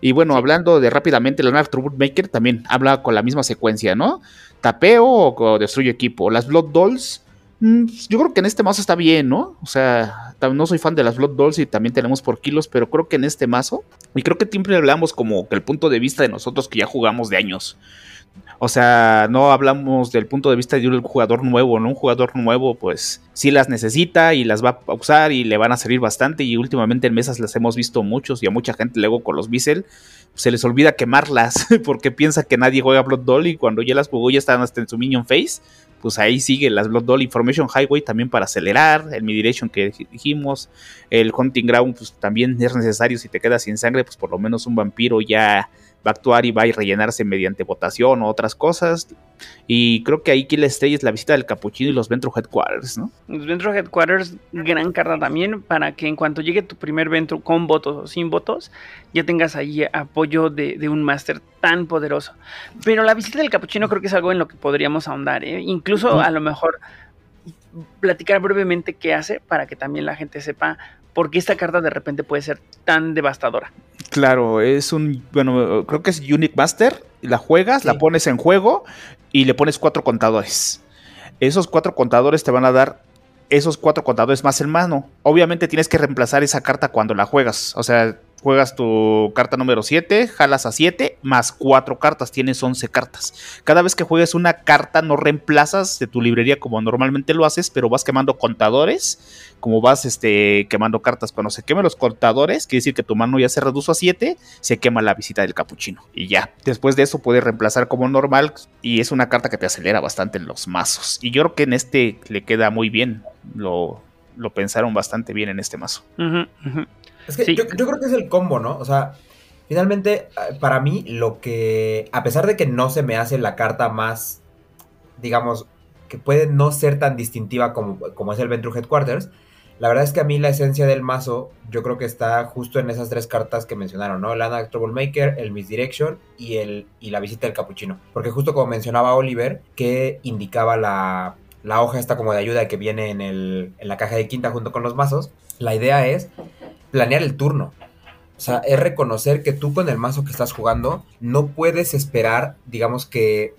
Y bueno, hablando de rápidamente, la Knife Maker también habla con la misma secuencia, ¿no? Tapeo o, destruye equipo. Las Blood Dolls, mm, yo creo que en este mazo está bien, ¿no? O sea, no soy fan de las Blood Dolls y también tenemos por kilos, pero creo que en este mazo, y creo que siempre hablamos como que el punto de vista de nosotros que ya jugamos de años. O sea, no hablamos del punto de vista de un jugador nuevo, ¿no? Un jugador nuevo, pues sí las necesita y las va a usar y le van a servir bastante. Y últimamente en mesas las hemos visto muchos y a mucha gente luego con los Bissell se les olvida quemarlas porque piensa que nadie juega Blood Doll y cuando ya las jugó ya están hasta en su Minion Face. Pues ahí sigue las Blood Doll Information Highway también para acelerar, el Midiration que dijimos, el Hunting Ground pues también es necesario si te quedas sin sangre, pues por lo menos un vampiro ya va a actuar y va a rellenarse mediante votación o otras cosas. Y creo que ahí Kill Stage es la visita del Capuchino y los Ventro Headquarters, ¿no? Los Ventro Headquarters, gran carta también, para que en cuanto llegue tu primer Ventro con votos o sin votos, ya tengas ahí apoyo de, un máster tan poderoso. Pero la visita del Capuchino creo que es algo en lo que podríamos ahondar, ¿eh? Incluso a lo mejor platicar brevemente qué hace para que también la gente sepa por qué esta carta de repente puede ser tan devastadora. Claro, es un, bueno, creo que es Unique Master, la juegas, la pones en juego y le pones cuatro contadores. Esos cuatro contadores te van a dar esos cuatro contadores más el mano. Obviamente tienes que reemplazar esa carta cuando la juegas. O sea, juegas tu carta número 7, jalas a 7, más 4 cartas, tienes 11 cartas. Cada vez que juegues una carta no reemplazas de tu librería como normalmente lo haces, pero vas quemando contadores, como vas este, quemando cartas. Cuando se quemen los contadores, quiere decir que tu mano ya se redujo a 7, se quema la visita del capuchino. Y ya, después de eso puedes reemplazar como normal y es una carta que te acelera bastante en los mazos. Y yo creo que en este le queda muy bien, lo, lo pensaron bastante bien en este mazo. Es que yo, creo que es el combo, ¿no? O sea, finalmente, eh, para mí, lo que. A pesar de que no se me hace la carta más. Digamos, que puede no ser tan distintiva como, como es el Venture Headquarters. La verdad es que a mí la esencia del mazo, yo creo que está justo en esas tres cartas que mencionaron, ¿no? El Anarch Troublemaker, el Misdirection y, el, y la visita del capuchino. Porque justo como mencionaba Oliver, que indicaba la, la hoja esta como de ayuda que viene en, el, en la caja de quinta junto con los mazos, la idea es planear el turno. O sea, es reconocer que tú con el mazo que estás jugando no puedes esperar, digamos que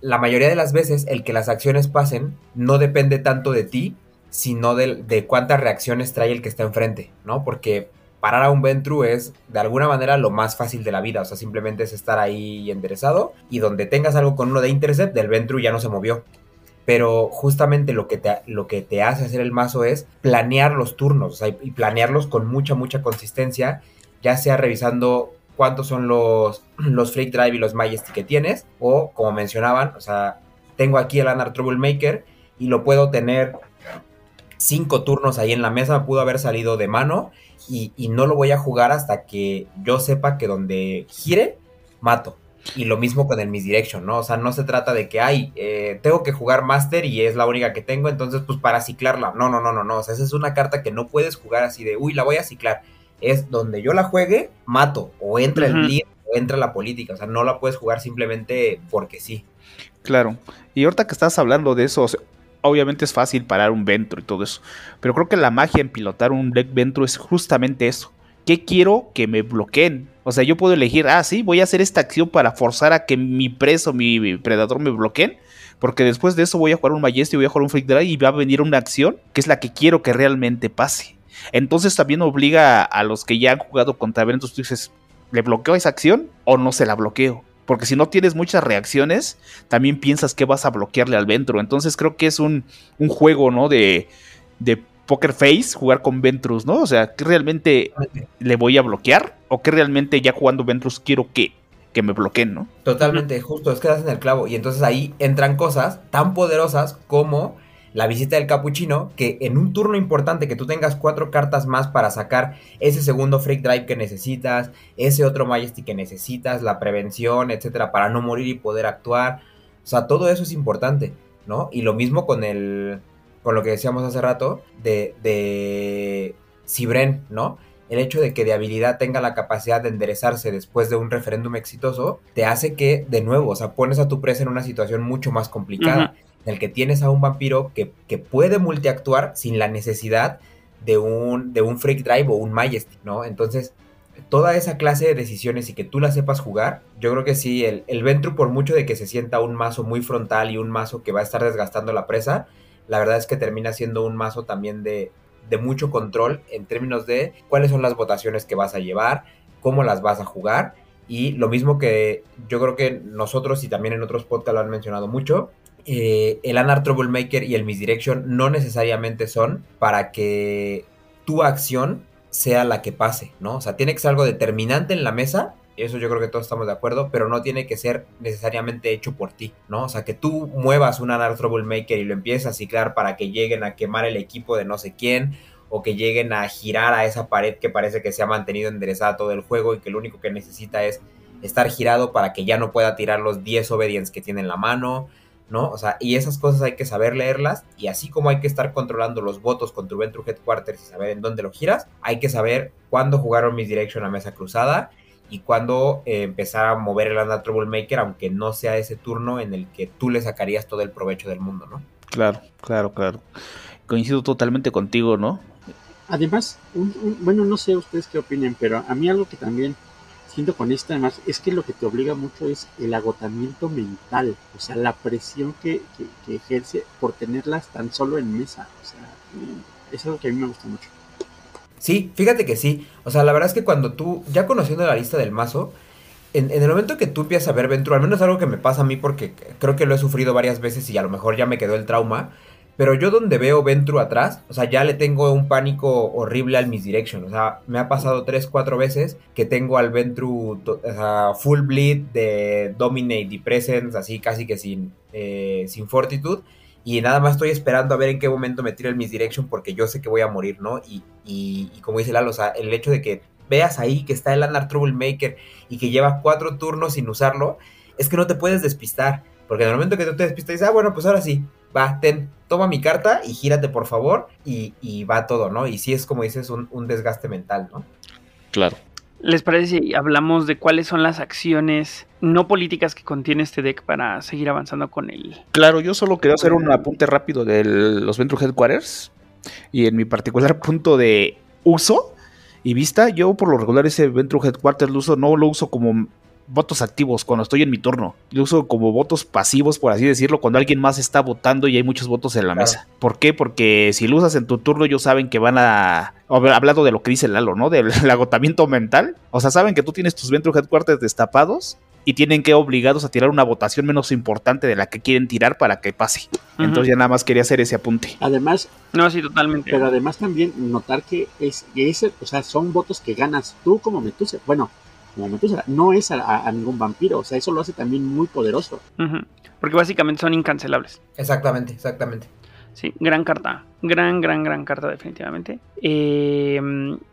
la mayoría de las veces el que las acciones pasen no depende tanto de ti, sino de, cuántas reacciones trae el que está enfrente, ¿no? Porque parar a un Ventru es de alguna manera lo más fácil de la vida, o sea, simplemente es estar ahí enderezado y donde tengas algo con uno de intercept, del Ventru ya no se movió pero justamente lo que, te, lo que te hace hacer el mazo es planear los turnos, y planearlos con mucha, mucha consistencia, ya sea revisando cuántos son los, los Freak Drive y los Majesty que tienes, o como mencionaban, o sea, tengo aquí el Anar Troublemaker y lo puedo tener cinco turnos ahí en la mesa, pudo haber salido de mano y, y no lo voy a jugar hasta que yo sepa que donde gire, mato. Y lo mismo con el Misdirection, ¿no? O sea, no se trata de que, ay, eh, tengo que jugar Master y es la única que tengo, entonces pues para ciclarla. No, no, no, no, no. O sea, esa es una carta que no puedes jugar así de, uy, la voy a ciclar. Es donde yo la juegue, mato. O entra el bleed, o entra la política. O sea, no la puedes jugar simplemente porque sí. Claro. Y ahorita que estás hablando de eso, obviamente es fácil parar un Ventro y todo eso. Pero creo que la magia en pilotar un deck Ventro es justamente eso. ¿Qué quiero que me bloqueen? O sea, yo puedo elegir, ah, sí, voy a hacer esta acción para forzar a que mi preso, mi predador me bloqueen. Porque después de eso voy a jugar un Majesty, voy a jugar un Freak Drive y va a venir una acción que es la que quiero que realmente pase. Entonces también obliga a, los que ya han jugado contra Ventus, tú dices, ¿le bloqueo esa acción o no se la bloqueo? Porque si no tienes muchas reacciones, también piensas que vas a bloquearle al Ventro. Entonces creo que es un, un juego, ¿no? De, de Poker Face, jugar con Ventrus, ¿no? O sea, ¿qué realmente le voy a bloquear? ¿O que realmente ya jugando Ventrus quiero que, que me bloqueen, ¿no? Totalmente, justo, es que das en el clavo. Y entonces ahí entran cosas tan poderosas como la visita del capuchino, que en un turno importante que tú tengas cuatro cartas más para sacar ese segundo Freak Drive que necesitas, ese otro Majesty que necesitas, la prevención, etcétera, para no morir y poder actuar. O sea, todo eso es importante, ¿no? Y lo mismo con el con lo que decíamos hace rato de, de Cibren, ¿no? El hecho de que de habilidad tenga la capacidad de enderezarse después de un referéndum exitoso, te hace que, de nuevo, o sea, pones a tu presa en una situación mucho más complicada, en el que tienes a un vampiro que, que puede multiactuar sin la necesidad de un, de un Freak Drive o un Majesty, ¿no? Entonces, toda esa clase de decisiones y que tú la sepas jugar, yo creo que sí, el, el Ventru, por mucho de que se sienta un mazo muy frontal y un mazo que va a estar desgastando la presa, la verdad es que termina siendo un mazo también de, de mucho control en términos de cuáles son las votaciones que vas a llevar, cómo las vas a jugar. Y lo mismo que yo creo que nosotros y también en otros podcasts lo han mencionado mucho, eh, el Anar Troublemaker y el Misdirection no necesariamente son para que tu acción sea la que pase, ¿no? O sea, tiene que ser algo determinante en la mesa eso yo creo que todos estamos de acuerdo, pero no tiene que ser necesariamente hecho por ti, ¿no? O sea, que tú muevas un Anar Troublemaker y lo empieces a ciclar para que lleguen a quemar el equipo de no sé quién, o que lleguen a girar a esa pared que parece que se ha mantenido enderezada todo el juego y que lo único que necesita es estar girado para que ya no pueda tirar los 10 obedience que tiene en la mano, ¿no? O sea, y esas cosas hay que saber leerlas y así como hay que estar controlando los votos con tu Venture Headquarters y saber en dónde lo giras, hay que saber cuándo jugaron Misdirection a mesa cruzada y cuando eh, empezar a mover el Anda Troublemaker, aunque no sea ese turno en el que tú le sacarías todo el provecho del mundo, ¿no? Claro, claro, claro. Coincido totalmente contigo, ¿no? Además, bueno, no sé ustedes qué opinen, pero a mí algo que también siento con esto además es que lo que te obliga mucho es el agotamiento mental, o sea, la presión que, que ejerce por tenerlas tan solo en mesa, o sea, es algo que a mí me gusta mucho. Sí, fíjate que sí. O sea, la verdad es que cuando tú, ya conociendo la lista del mazo, en, el momento que tú empiezas a ver Ventru, al menos algo que me pasa a mí porque creo que lo he sufrido varias veces y a lo mejor ya me quedó el trauma. Pero yo donde veo Ventru atrás, o sea, ya le tengo un pánico horrible al Misdirection. O sea, me ha pasado 3, 4 veces que tengo al Ventru o sea, full bleed de Dominate y Presence, así casi que sin, eh, sin Fortitude y nada más estoy esperando a ver en qué momento me tira el misdirection porque yo sé que voy a morir, ¿no? Y, y, como dice Lalo, el hecho de que veas ahí que está el Anar Troublemaker y que lleva cuatro turnos sin usarlo, es que no te puedes despistar. Porque en el momento que tú te despistas, dices, ah, bueno, pues ahora sí, va, ten, toma mi carta y gírate por favor y, y va todo, ¿no? Y sí es como dices, un, un desgaste mental, ¿no? Claro. ¿Les parece si hablamos de cuáles son las acciones no políticas que contiene este deck para seguir avanzando con él? Claro, yo solo quiero hacer un apunte rápido de los Venture Headquarters y en mi particular punto de uso y vista, yo por lo regular ese Venture Headquarters lo uso, no lo uso como votos activos cuando estoy en mi turno. Yo uso como votos pasivos, por así decirlo, cuando alguien más está votando y hay muchos votos en la mesa. ¿Por qué? Porque si lo usas en tu turno, ellos saben que van a. Hablando de lo que dice Lalo, ¿no? Del agotamiento mental. O sea, saben que tú tienes tus Venture Headquarters destapados. y tienen que obligados a tirar una votación menos importante de la que quieren tirar para que pase. Entonces ya nada más quería hacer ese apunte. Además, No, sí, totalmente. pero además también notar que es, que o sea, son votos que ganas tú como Metusa. Bueno, no es a, a- a ningún vampiro. O sea, eso lo hace también muy poderoso. Porque básicamente son incancelables. Exactamente, exactamente. Sí, gran carta. Gran, gran, gran carta, definitivamente. Eh,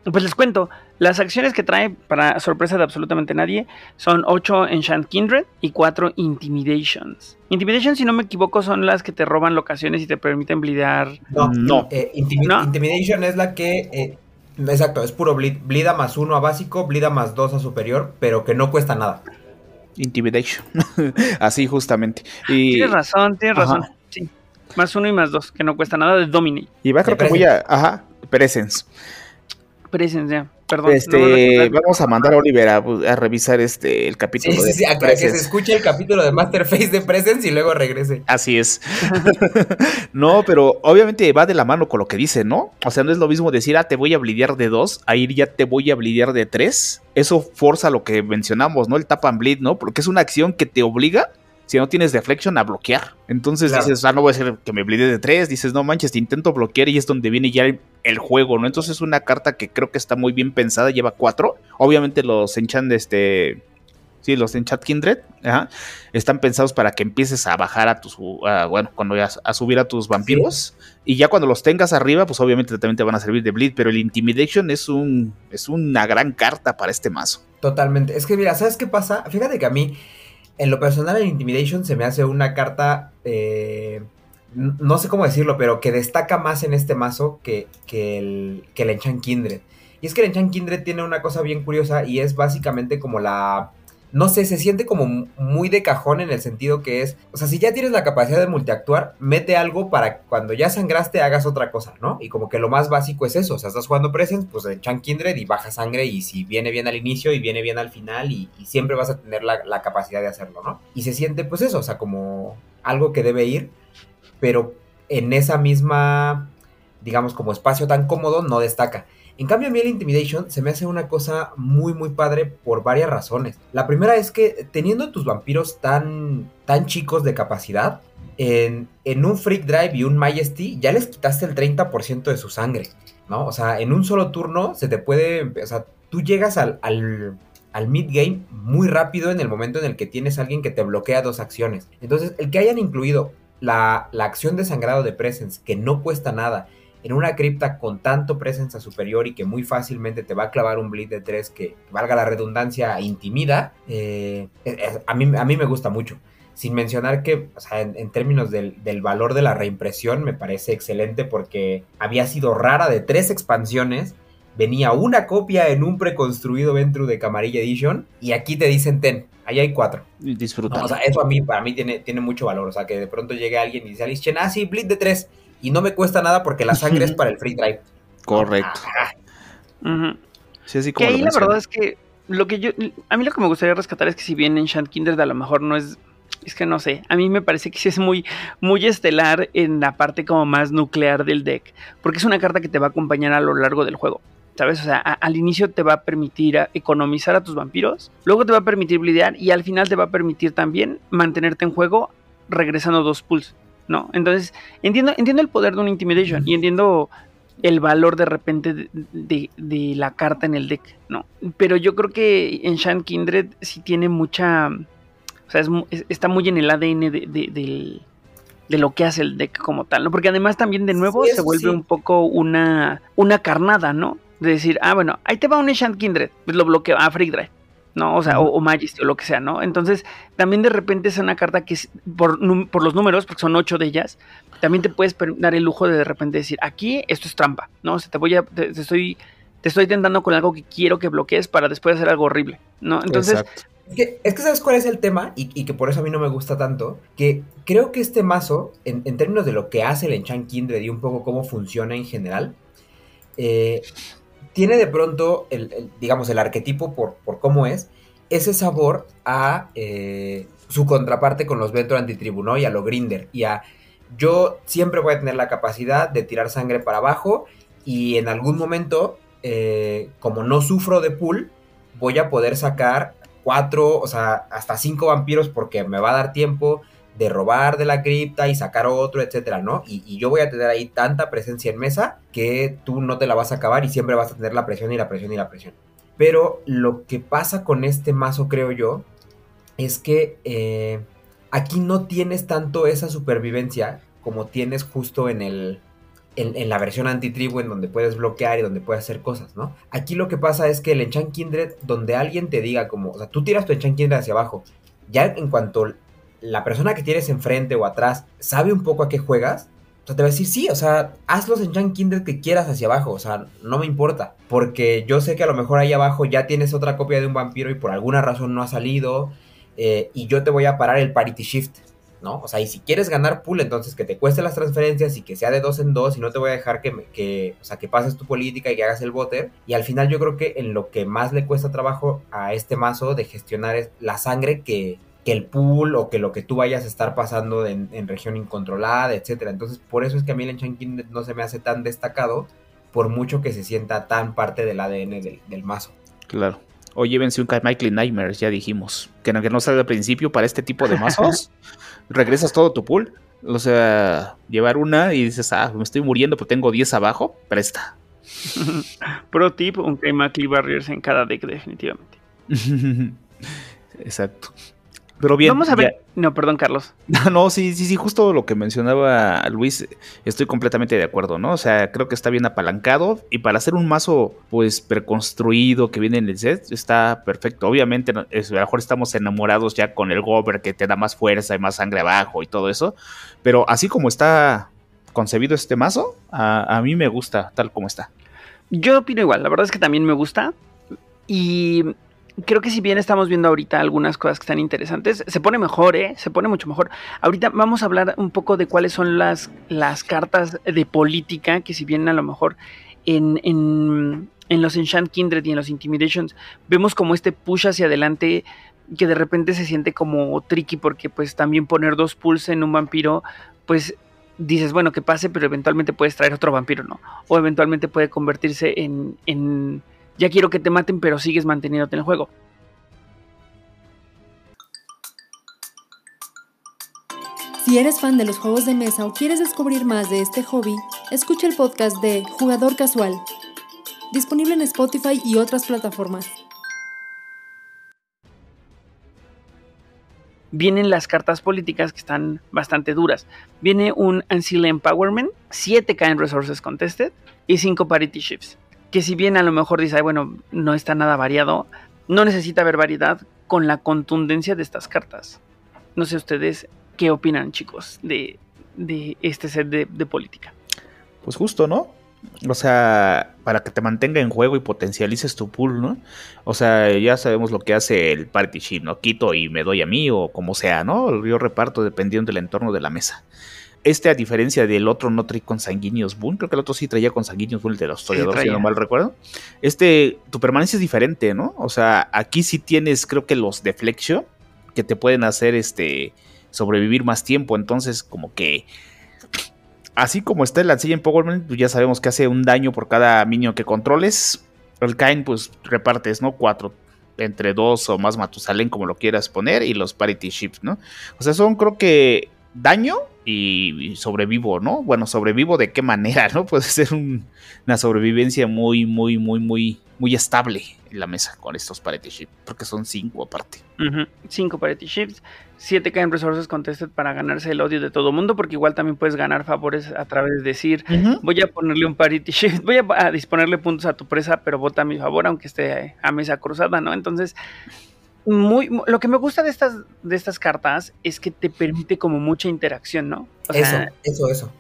pues les cuento. Las acciones que trae, para sorpresa de absolutamente nadie, son 8 Enchant Kindred y 4 Intimidations. Intimidation, si no me equivoco, son las que te roban locaciones y te permiten blidear. No, No. eh, intimi- No. Intimidation es la que. eh, exacto, es puro bleed. Blida más uno a básico, blida más dos a superior, pero que no cuesta nada. Intimidation. Así justamente. Y, Tienes razón, tienes Ajá. razón. Sí. Más uno y más dos, que no cuesta nada de Dominate. y va, creo que voy a. Ajá, Presence. Presence, ya. Perdón. Este, no vamos a mandar a Oliver a, a revisar este el capítulo Sí, sí, de sí, a, a que se escuche el capítulo de Masterface de Presence y luego regrese. Así es. no, pero obviamente va de la mano con lo que dice, ¿no? O sea, no es lo mismo decir, ah, te voy a blidear de dos, a ir ya te voy a blidear de tres. Eso forza lo que mencionamos, ¿no? El tap and bleed, ¿no? Porque es una acción que te obliga, si no tienes deflection, a bloquear. Entonces Claro. dices, ah, no voy a hacer que me blide de tres. Dices, no manches, te intento bloquear y es donde viene ya el, el juego, ¿no? Entonces es una carta que creo que está muy bien pensada, lleva cuatro. Obviamente los enchan este. Sí, los Enchant Kindred ajá, están pensados para que empieces a bajar a tus, a, bueno, cuando ya a subir a tus vampiros y ya cuando los tengas arriba, pues obviamente también te van a servir de bleed, pero el Intimidation es un es una gran carta para este mazo. Totalmente. Es que mira, ¿sabes qué pasa? Fíjate que a mí, en lo personal, el Intimidation se me hace una carta. eh, no sé cómo decirlo, pero que destaca más en este mazo que, que el, que el Enchant Kindred. Y es que el Enchant Kindred tiene una cosa bien curiosa y es básicamente como la. No sé, se siente como muy de cajón en el sentido que es. O sea, si ya tienes la capacidad de multiactuar, mete algo para cuando ya sangraste hagas otra cosa, ¿no? Y como que lo más básico es eso. O sea, estás jugando Presence, pues Enchant Kindred y baja sangre. Y si viene bien al inicio y viene bien al final, y, y siempre vas a tener la, la capacidad de hacerlo, ¿no? Y se siente, pues eso, o sea, como algo que debe ir, pero en esa misma, digamos, como espacio tan cómodo, no destaca. En cambio, a mí el Intimidation se me hace una cosa muy, muy padre por varias razones. La primera es que teniendo tus vampiros tan, tan chicos de capacidad, en, un Freak Drive y un Majesty ya les quitaste el 30% de su sangre, ¿no? O sea, en un solo turno se te puede, o sea, tú llegas al mid-game muy rápido en el momento en el que tienes a alguien que te bloquea dos acciones. Entonces, el que hayan incluido la, la acción de sangrado de Presence, que no cuesta nada, en una cripta con tanto presencia superior y que muy fácilmente te va a clavar un bleed de 3 que, valga la redundancia, intimida, eh, a, mí, a mí me gusta mucho. Sin mencionar que, o sea, en, en términos del, del, valor de la reimpresión, me parece excelente porque había sido rara de tres expansiones. Venía una copia en un preconstruido Ventru de Camarilla Edition y aquí te dicen ten, ahí hay cuatro. Disfruta. No, o sea, eso a mí, para mí tiene, tiene mucho valor. O sea, que de pronto llegue alguien y dice, ah, sí, bleed de tres y no me cuesta nada porque la sangre es para el free drive. Correcto. Uh -huh. Sí, así que como ahí la verdad es que lo que yo a mí lo que me gustaría rescatar es que si bien en Shant Kindred a lo mejor no es es que no sé, a mí me parece que sí es muy muy estelar en la parte como más nuclear del deck, porque es una carta que te va a acompañar a lo largo del juego. ¿Sabes? O sea, a, al inicio te va a permitir a economizar a tus vampiros, luego te va a permitir blidear y al final te va a permitir también mantenerte en juego regresando dos pulls. ¿No? Entonces, entiendo, entiendo el poder de un Intimidation y entiendo el valor de repente de, de, de, la carta en el deck, ¿no? Pero yo creo que en Shan Kindred sí tiene mucha... O sea, es, es, está muy en el ADN de, de, de, lo que hace el deck como tal, ¿no? Porque además también de nuevo sí, se vuelve sí. un poco una, una carnada, ¿no? De decir, ah, bueno, ahí te va un Enchant Kindred, pues lo bloqueo, ah, Freak Drive. ¿No? O sea, o, o, Majesty o lo que sea, ¿no? Entonces, también de repente es una carta que por, por los números, porque son ocho de ellas, también te puedes dar el lujo de de repente decir, aquí esto es trampa, ¿no? O sea, te voy a, te, te estoy, te estoy tentando con algo que quiero que bloquees para después hacer algo horrible, ¿no? Entonces... Es que, es que, sabes cuál es el tema y, y, que por eso a mí no me gusta tanto, que creo que este mazo, en, en términos de lo que hace el Enchant Kindred y un poco cómo funciona en general, eh, tiene de pronto, el, digamos, el arquetipo por, por, cómo es, ese sabor a eh, su contraparte con los Ventro Antitribuno y a lo Grinder. Y a yo siempre voy a tener la capacidad de tirar sangre para abajo y en algún momento, eh, como no sufro de pool, voy a poder sacar cuatro, o sea, hasta cinco vampiros porque me va a dar tiempo de robar de la cripta y sacar otro, etcétera, ¿no? Y, yo voy a tener ahí tanta presencia en mesa que tú no te la vas a acabar y siempre vas a tener la presión y la presión y la presión. Pero lo que pasa con este mazo, creo yo, es que eh, aquí no tienes tanto esa supervivencia como tienes justo en el. En, la versión anti-tribu en donde puedes bloquear y donde puedes hacer cosas, ¿no? Aquí lo que pasa es que el Enchant Kindred, donde alguien te diga como, o sea, tú tiras tu Enchant Kindred hacia abajo, ya en cuanto la persona que tienes enfrente o atrás sabe un poco a qué juegas, o sea, te va a decir, sí, o sea, haz los Enchant Kindred que quieras hacia abajo, o sea, no me importa. Porque yo sé que a lo mejor ahí abajo ya tienes otra copia de un vampiro y por alguna razón no ha salido. Eh, y yo te voy a parar el Parity Shift, ¿no? O sea, y si quieres ganar pool, entonces que te cueste las transferencias y que sea de dos en dos y no te voy a dejar que, que, o sea, que pases tu política y que hagas el voter. Y al final yo creo que en lo que más le cuesta trabajo a este mazo de gestionar es la sangre que, que el pool o que lo que tú vayas a estar pasando en, región incontrolada, etcétera. Entonces, por eso es que a mí el Enchant no se me hace tan destacado, por mucho que se sienta tan parte del ADN del, mazo. Claro. O llévense un Michael Nightmares, ya dijimos. Que no, que no salga al principio para este tipo de mazos, regresas todo tu pool. O sea, llevar una y dices, ah, me estoy muriendo, pero tengo 10 abajo, presta. Pro tip, un K Barriers en cada deck, definitivamente. Exacto. Pero bien. Vamos a ver. No, perdón, Carlos. No, sí, sí, sí, justo lo que mencionaba Luis, estoy completamente de acuerdo, ¿no? O sea, creo que está bien apalancado y para hacer un mazo, pues, preconstruido que viene en el set, está perfecto. Obviamente, a lo mejor estamos enamorados ya con el Gober que te da más fuerza y más sangre abajo y todo eso, pero así como está concebido este mazo, a, a mí me gusta tal como está. Yo opino igual, la verdad es que también me gusta. Y creo que si bien estamos viendo ahorita algunas cosas que están interesantes, se pone mejor, ¿eh? Se pone mucho mejor. Ahorita vamos a hablar un poco de cuáles son las, las cartas de política, que si bien a lo mejor en, en, en los Enchant Kindred y en los Intimidations vemos como este push hacia adelante que de repente se siente como tricky porque pues también poner dos pulls en un vampiro, pues dices, bueno, que pase, pero eventualmente puedes traer otro vampiro, ¿no? O eventualmente puede convertirse en, en ya quiero que te maten, pero sigues manteniéndote en el juego. Si eres fan de los juegos de mesa o quieres descubrir más de este hobby, escucha el podcast de Jugador Casual, disponible en Spotify y otras plataformas. Vienen las cartas políticas que están bastante duras. Viene un Ancilla Empowerment, 7k en Resources Contested y 5 Parity Shifts que si bien a lo mejor dice, bueno, no está nada variado, no necesita haber variedad con la contundencia de estas cartas. No sé ustedes qué opinan, chicos, de, este set de, política. Pues justo, ¿no? O sea, para que te mantenga en juego y potencialices tu pool, ¿no? O sea, ya sabemos lo que hace el party chip, ¿no? Quito y me doy a mí o como sea, ¿no? Yo reparto dependiendo del entorno de la mesa. Este, a diferencia del otro, no trae consanguíneos Boon. Creo que el otro sí traía consanguíneos Boon, el de los historiadores, si no mal recuerdo. Este, tu permanencia es diferente, ¿no? O sea, aquí sí tienes, creo que los Deflection, que te pueden hacer este sobrevivir más tiempo. Entonces, como que. Así como está el Ancilla en pues ya sabemos que hace un daño por cada minion que controles. El Kain, pues repartes, ¿no? Cuatro entre dos o más Matusalén, como lo quieras poner, y los Parity Ships, ¿no? O sea, son creo que daño y, sobrevivo, ¿no? Bueno, sobrevivo de qué manera, ¿no? Puede ser una sobrevivencia muy, muy, muy, muy, muy estable en la mesa con estos parity shifts, porque son cinco aparte. Cinco parity shifts, siete en resources contested para ganarse el odio de todo mundo, porque igual también puedes ganar favores a través de decir, voy a ponerle un parity shift, voy a, disponerle puntos a tu presa, pero vota a mi favor, aunque esté a mesa cruzada, ¿no? Entonces, muy, lo que me gusta de estas, de estas cartas es que te permite como mucha interacción, ¿no? eso, eso, eso.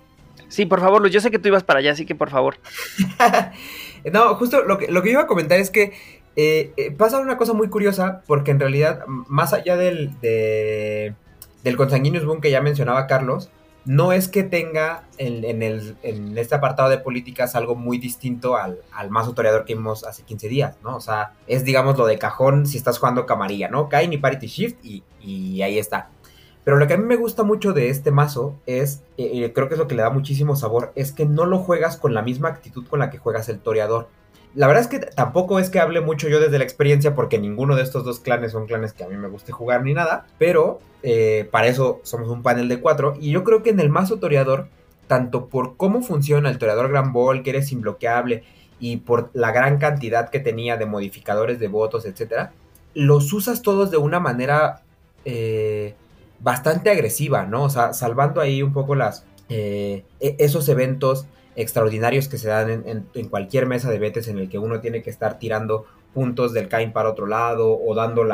Sí, por favor, Luis, yo sé que tú ibas para allá, así que por favor. no, justo lo que, lo que iba a comentar es que eh, eh, pasa una cosa muy curiosa, porque en realidad, más allá del, de, del Consanguineous Boom que ya mencionaba Carlos, no es que tenga en, el, este apartado de políticas algo muy distinto al, al más autoreador que vimos hace 15 días, ¿no? O sea, es digamos lo de cajón si estás jugando camarilla, ¿no? Kain y Parity Shift y, ahí está. Pero lo que a mí me gusta mucho de este mazo es, eh, creo que es lo que le da muchísimo sabor, es que no lo juegas con la misma actitud con la que juegas el toreador. La verdad es que tampoco es que hable mucho yo desde la experiencia porque ninguno de estos dos clanes son clanes que a mí me guste jugar ni nada, pero eh, para eso somos un panel de cuatro y yo creo que en el mazo toreador, tanto por cómo funciona el toreador Gran Ball, que eres imbloqueable, y por la gran cantidad que tenía de modificadores de votos, etcétera, los usas todos de una manera eh, bastante agresiva, ¿no? O sea, salvando ahí un poco las eh, e-, esos eventos extraordinarios que se dan en, cualquier mesa de betes en el que uno tiene que estar tirando puntos del Kain para otro lado o dando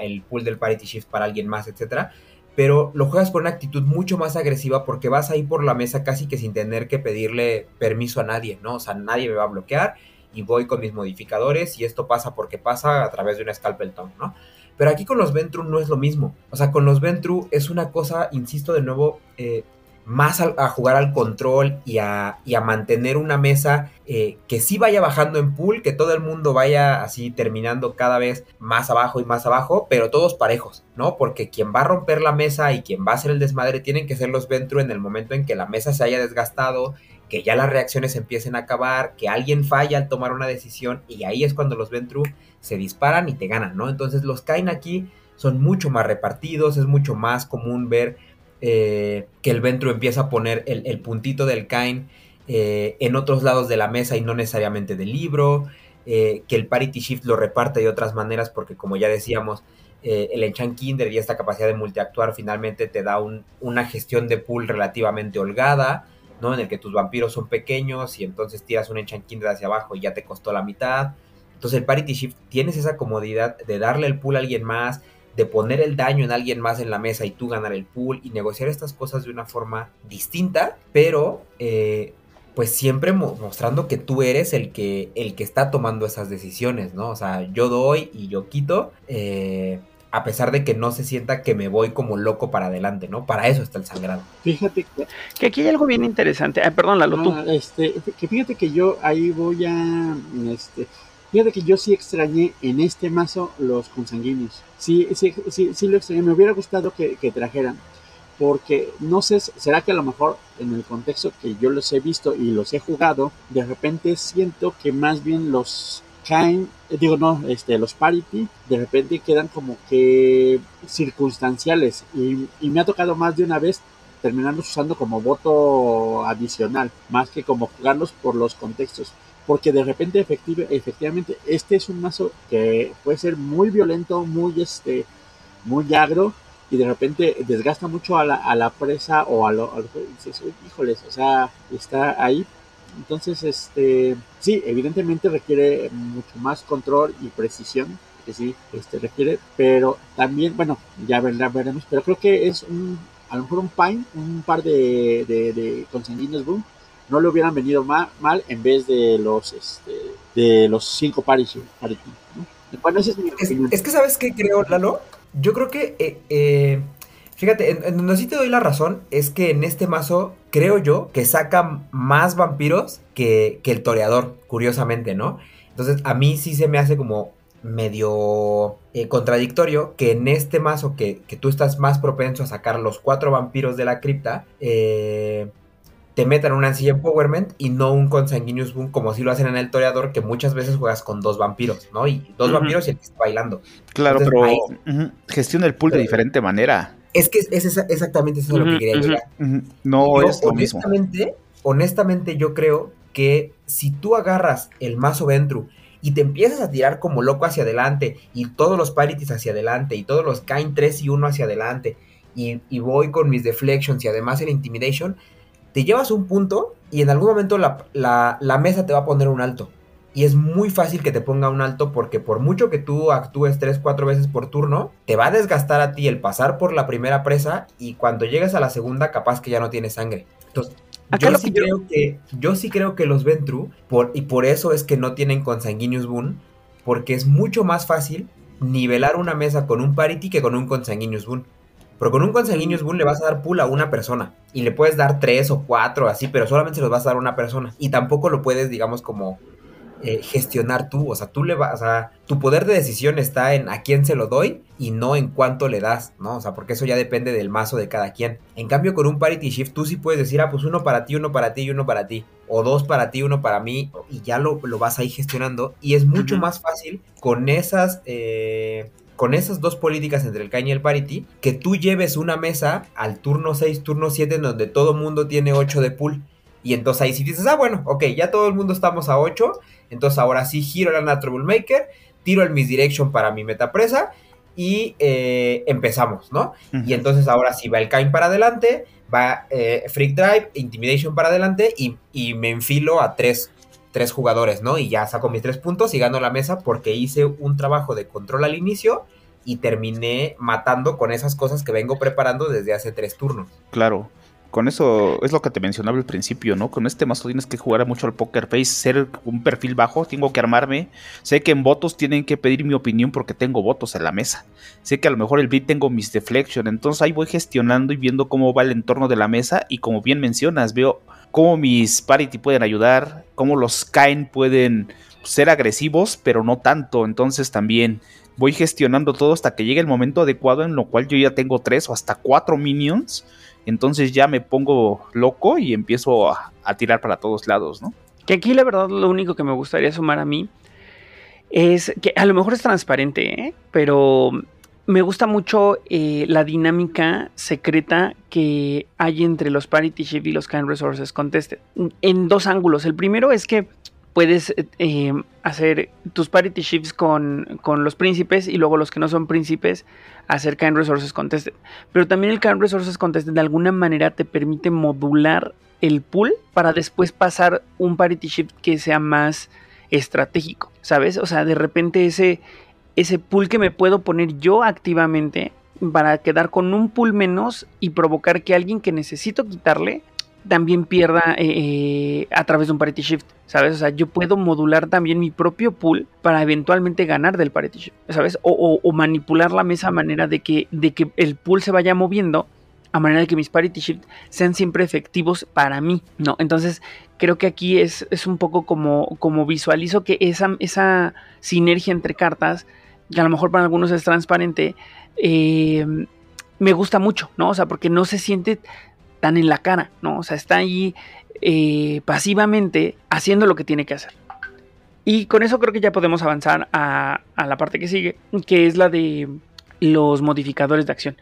el pool del Parity Shift para alguien más, etcétera. Pero lo juegas con una actitud mucho más agresiva porque vas ahí por la mesa casi que sin tener que pedirle permiso a nadie, ¿no? O sea, nadie me va a bloquear y voy con mis modificadores y esto pasa porque pasa a través de una Scalpel Tongue, ¿no? Pero aquí con los Ventru no es lo mismo. O sea, con los Ventru es una cosa, insisto de nuevo, eh, más a, jugar al control y a, mantener una mesa eh, que sí vaya bajando en pool, que todo el mundo vaya así terminando cada vez más abajo y más abajo, pero todos parejos, ¿no? Porque quien va a romper la mesa y quien va a hacer el desmadre tienen que ser los Ventru en el momento en que la mesa se haya desgastado, que ya las reacciones empiecen a acabar, que alguien falla al tomar una decisión y ahí es cuando los Ventru se disparan y te ganan, ¿no? Entonces los Kain aquí son mucho más repartidos, es mucho más común ver eh, que el Ventru empieza a poner el, puntito del Kain eh, en otros lados de la mesa y no necesariamente del libro, eh, que el Parity Shift lo reparte de otras maneras porque como ya decíamos, el Enchant Kinder y esta capacidad de multiactuar finalmente te da una gestión de pool relativamente holgada, ¿no? En el que tus vampiros son pequeños y entonces tiras un Enchant Kinder hacia abajo y ya te costó la mitad. Entonces el Parity Shift tienes esa comodidad de darle el pool a alguien más, de poner el daño en alguien más en la mesa y tú ganar el pool y negociar estas cosas de una forma distinta, pero eh, pues siempre mostrando que tú eres el que, el que está tomando esas decisiones, ¿no? O sea, yo doy y yo quito, eh, a pesar de que no se sienta que me voy como loco para adelante, ¿no? Para eso está el sangrado. Fíjate que, aquí hay algo bien interesante. perdón, Lalo, tú. Ah, este, que fíjate que yo ahí voy a, este, Fíjate que yo sí extrañé en este mazo los consanguíneos. Sí, sí, sí, sí lo extrañé. Me hubiera gustado que, trajeran. Porque no sé, será que a lo mejor en el contexto que yo los he visto y los he jugado, de repente siento que más bien los caen, digo no, este, los parity, de repente quedan como que circunstanciales. Y, y me ha tocado más de una vez terminarlos usando como voto adicional, más que como jugarlos por los contextos porque de repente efectivamente este es un mazo que puede ser muy violento, muy este, muy agro y de repente desgasta mucho a la, a la presa o a lo, dices, híjoles, o sea, está ahí. Entonces, este, sí, evidentemente requiere mucho más control y precisión, que sí, este requiere, pero también, bueno, ya veremos, pero creo que es un, a lo mejor un pine, un par de, de, de Boom, no le hubieran venido mal, mal en vez de los este, de los cinco paris. Bueno, es, Es, que sabes qué creo, Lalo. Yo creo que eh, eh, fíjate, en, donde sí te doy la razón es que en este mazo creo yo que saca más vampiros que, el toreador, curiosamente, ¿no? Entonces a mí sí se me hace como medio eh, contradictorio que en este mazo que, que, tú estás más propenso a sacar los cuatro vampiros de la cripta, eh, te metan una en Empowerment y no un Consanguineous Boom como si lo hacen en el Toreador, que muchas veces juegas con dos vampiros, ¿no? Y dos vampiros y el que está bailando. Claro, pero gestiona el pool de diferente manera. Es que es, exactamente eso lo que quería llegar. No es lo mismo. Honestamente, yo creo que si tú agarras el mazo Ventru y te empiezas a tirar como loco hacia adelante y todos los parities hacia adelante y todos los Kain 3 y 1 hacia adelante y, y voy con mis deflections y además el intimidation, te llevas un punto y en algún momento la, mesa te va a poner un alto. Y es muy fácil que te ponga un alto porque por mucho que tú actúes 3, 4 veces por turno, te va a desgastar a ti el pasar por la primera presa y cuando llegues a la segunda capaz que ya no tienes sangre. Entonces, yo sí, creo que, yo sí creo que los Ventru, por, y por eso es que no tienen Consanguineous Boon, porque es mucho más fácil nivelar una mesa con un Parity que con un Consanguineous Boon. Pero con un consanguíneos Boon le vas a dar pool a una persona. Y le puedes dar tres o cuatro así, pero solamente se los vas a dar a una persona. Y tampoco lo puedes, digamos, como eh, gestionar tú. O sea, tú le vas, o sea, tu poder de decisión está en a quién se lo doy y no en cuánto le das, ¿no? O sea, porque eso ya depende del mazo de cada quien. En cambio, con un parity shift, tú sí puedes decir, ah, pues uno para ti, uno para ti y uno para ti. O dos para ti, uno para mí, y ya lo, lo vas ahí gestionando. Y es mucho más fácil con esas. Eh, con esas dos políticas entre el Kain y el Parity, que tú lleves una mesa al turno 6, turno 7, en donde todo mundo tiene 8 de pool. Y entonces ahí sí dices, ah, bueno, ok, ya todo el mundo estamos a 8. Entonces ahora sí giro la Natural Maker, tiro el Misdirection para mi metapresa y eh, empezamos, ¿no? Y entonces ahora sí va el Kain para adelante, va eh, Freak Drive, Intimidation para adelante y, y me enfilo a tres tres jugadores, ¿no? Y ya saco mis tres puntos y gano la mesa porque hice un trabajo de control al inicio y terminé matando con esas cosas que vengo preparando desde hace tres turnos. Claro. Con eso es lo que te mencionaba al principio, ¿no? Con este mazo tienes que jugar mucho al poker face, ser un perfil bajo, tengo que armarme. Sé que en votos tienen que pedir mi opinión porque tengo votos en la mesa. Sé que a lo mejor el beat tengo mis deflection, entonces ahí voy gestionando y viendo cómo va el entorno de la mesa y como bien mencionas, veo cómo mis parity pueden ayudar, cómo los Kain pueden ser agresivos, pero no tanto. Entonces también voy gestionando todo hasta que llegue el momento adecuado en lo cual yo ya tengo tres o hasta cuatro minions. Entonces ya me pongo loco y empiezo a, tirar para todos lados, ¿no? Que aquí la verdad lo único que me gustaría sumar a mí es que a lo mejor es transparente, ¿eh? pero me gusta mucho eh, la dinámica secreta que hay entre los Parity Shift y los Kind Resources Contested. En dos ángulos. El primero es que puedes eh, hacer tus Parity Shifts con, con, los príncipes y luego los que no son príncipes hacer Kind Resources Contested. Pero también el Kind Resources Contested de alguna manera te permite modular el pool para después pasar un Parity Shift que sea más estratégico, ¿sabes? O sea, de repente ese ese pool que me puedo poner yo activamente para quedar con un pool menos y provocar que alguien que necesito quitarle también pierda eh, eh, a través de un parity shift, ¿sabes? O sea, yo puedo modular también mi propio pool para eventualmente ganar del parity shift, ¿sabes? O, manipular la mesa a manera de que, de que el pool se vaya moviendo a manera de que mis parity shift sean siempre efectivos para mí, ¿no? Entonces, creo que aquí es, es un poco como, como visualizo que esa, esa sinergia entre cartas que a lo mejor para algunos es transparente, eh, me gusta mucho, ¿no? O sea, porque no se siente tan en la cara, ¿no? O sea, está ahí eh, pasivamente haciendo lo que tiene que hacer. Y con eso creo que ya podemos avanzar a, a, la parte que sigue, que es la de los modificadores de acción.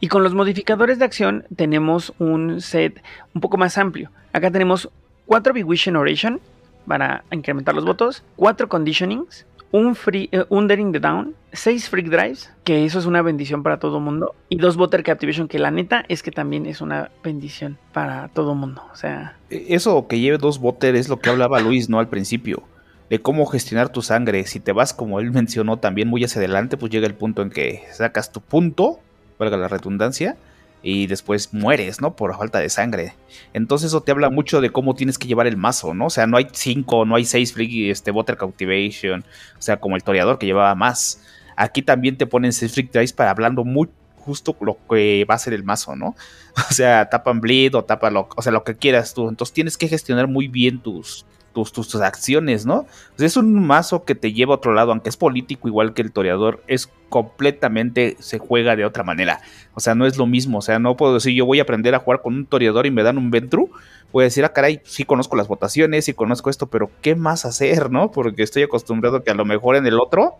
Y con los modificadores de acción tenemos un set un poco más amplio. Acá tenemos 4 Bewishing Oration para incrementar los votos, 4 Conditionings, un, free, eh, un Daring the Down, 6 Freak Drives, que eso es una bendición para todo mundo, y dos Butter Captivation, que la neta es que también es una bendición para todo mundo. O sea. E, eso que lleve dos Butter es lo que hablaba Luis, ¿no? Al principio. De cómo gestionar tu sangre. Si te vas, como él mencionó también muy hacia adelante, pues llega el punto en que sacas tu punto, valga la redundancia, y después mueres, ¿no? Por falta de sangre. Entonces eso te habla mucho de cómo tienes que llevar el mazo, ¿no? O sea, no hay cinco, no hay seis Freak este, Water Cultivation, o sea, como el toreador que llevaba más. Aquí también te ponen seis Freak Dice para hablando muy justo lo que va a ser el mazo, ¿no? O sea, tapan bleed o tapa o sea, lo que quieras tú. Entonces tienes que gestionar muy bien tus, tus, acciones, ¿no? es un mazo que te lleva a otro lado, aunque es político igual que el toreador, es completamente, se juega de otra manera. O sea, no es lo mismo, o sea, no puedo decir yo voy a aprender a jugar con un toreador y me dan un Ventru. Voy a decir, ah, caray, sí conozco las votaciones, sí conozco esto, pero ¿qué más hacer, no? Porque estoy acostumbrado que a lo mejor en el otro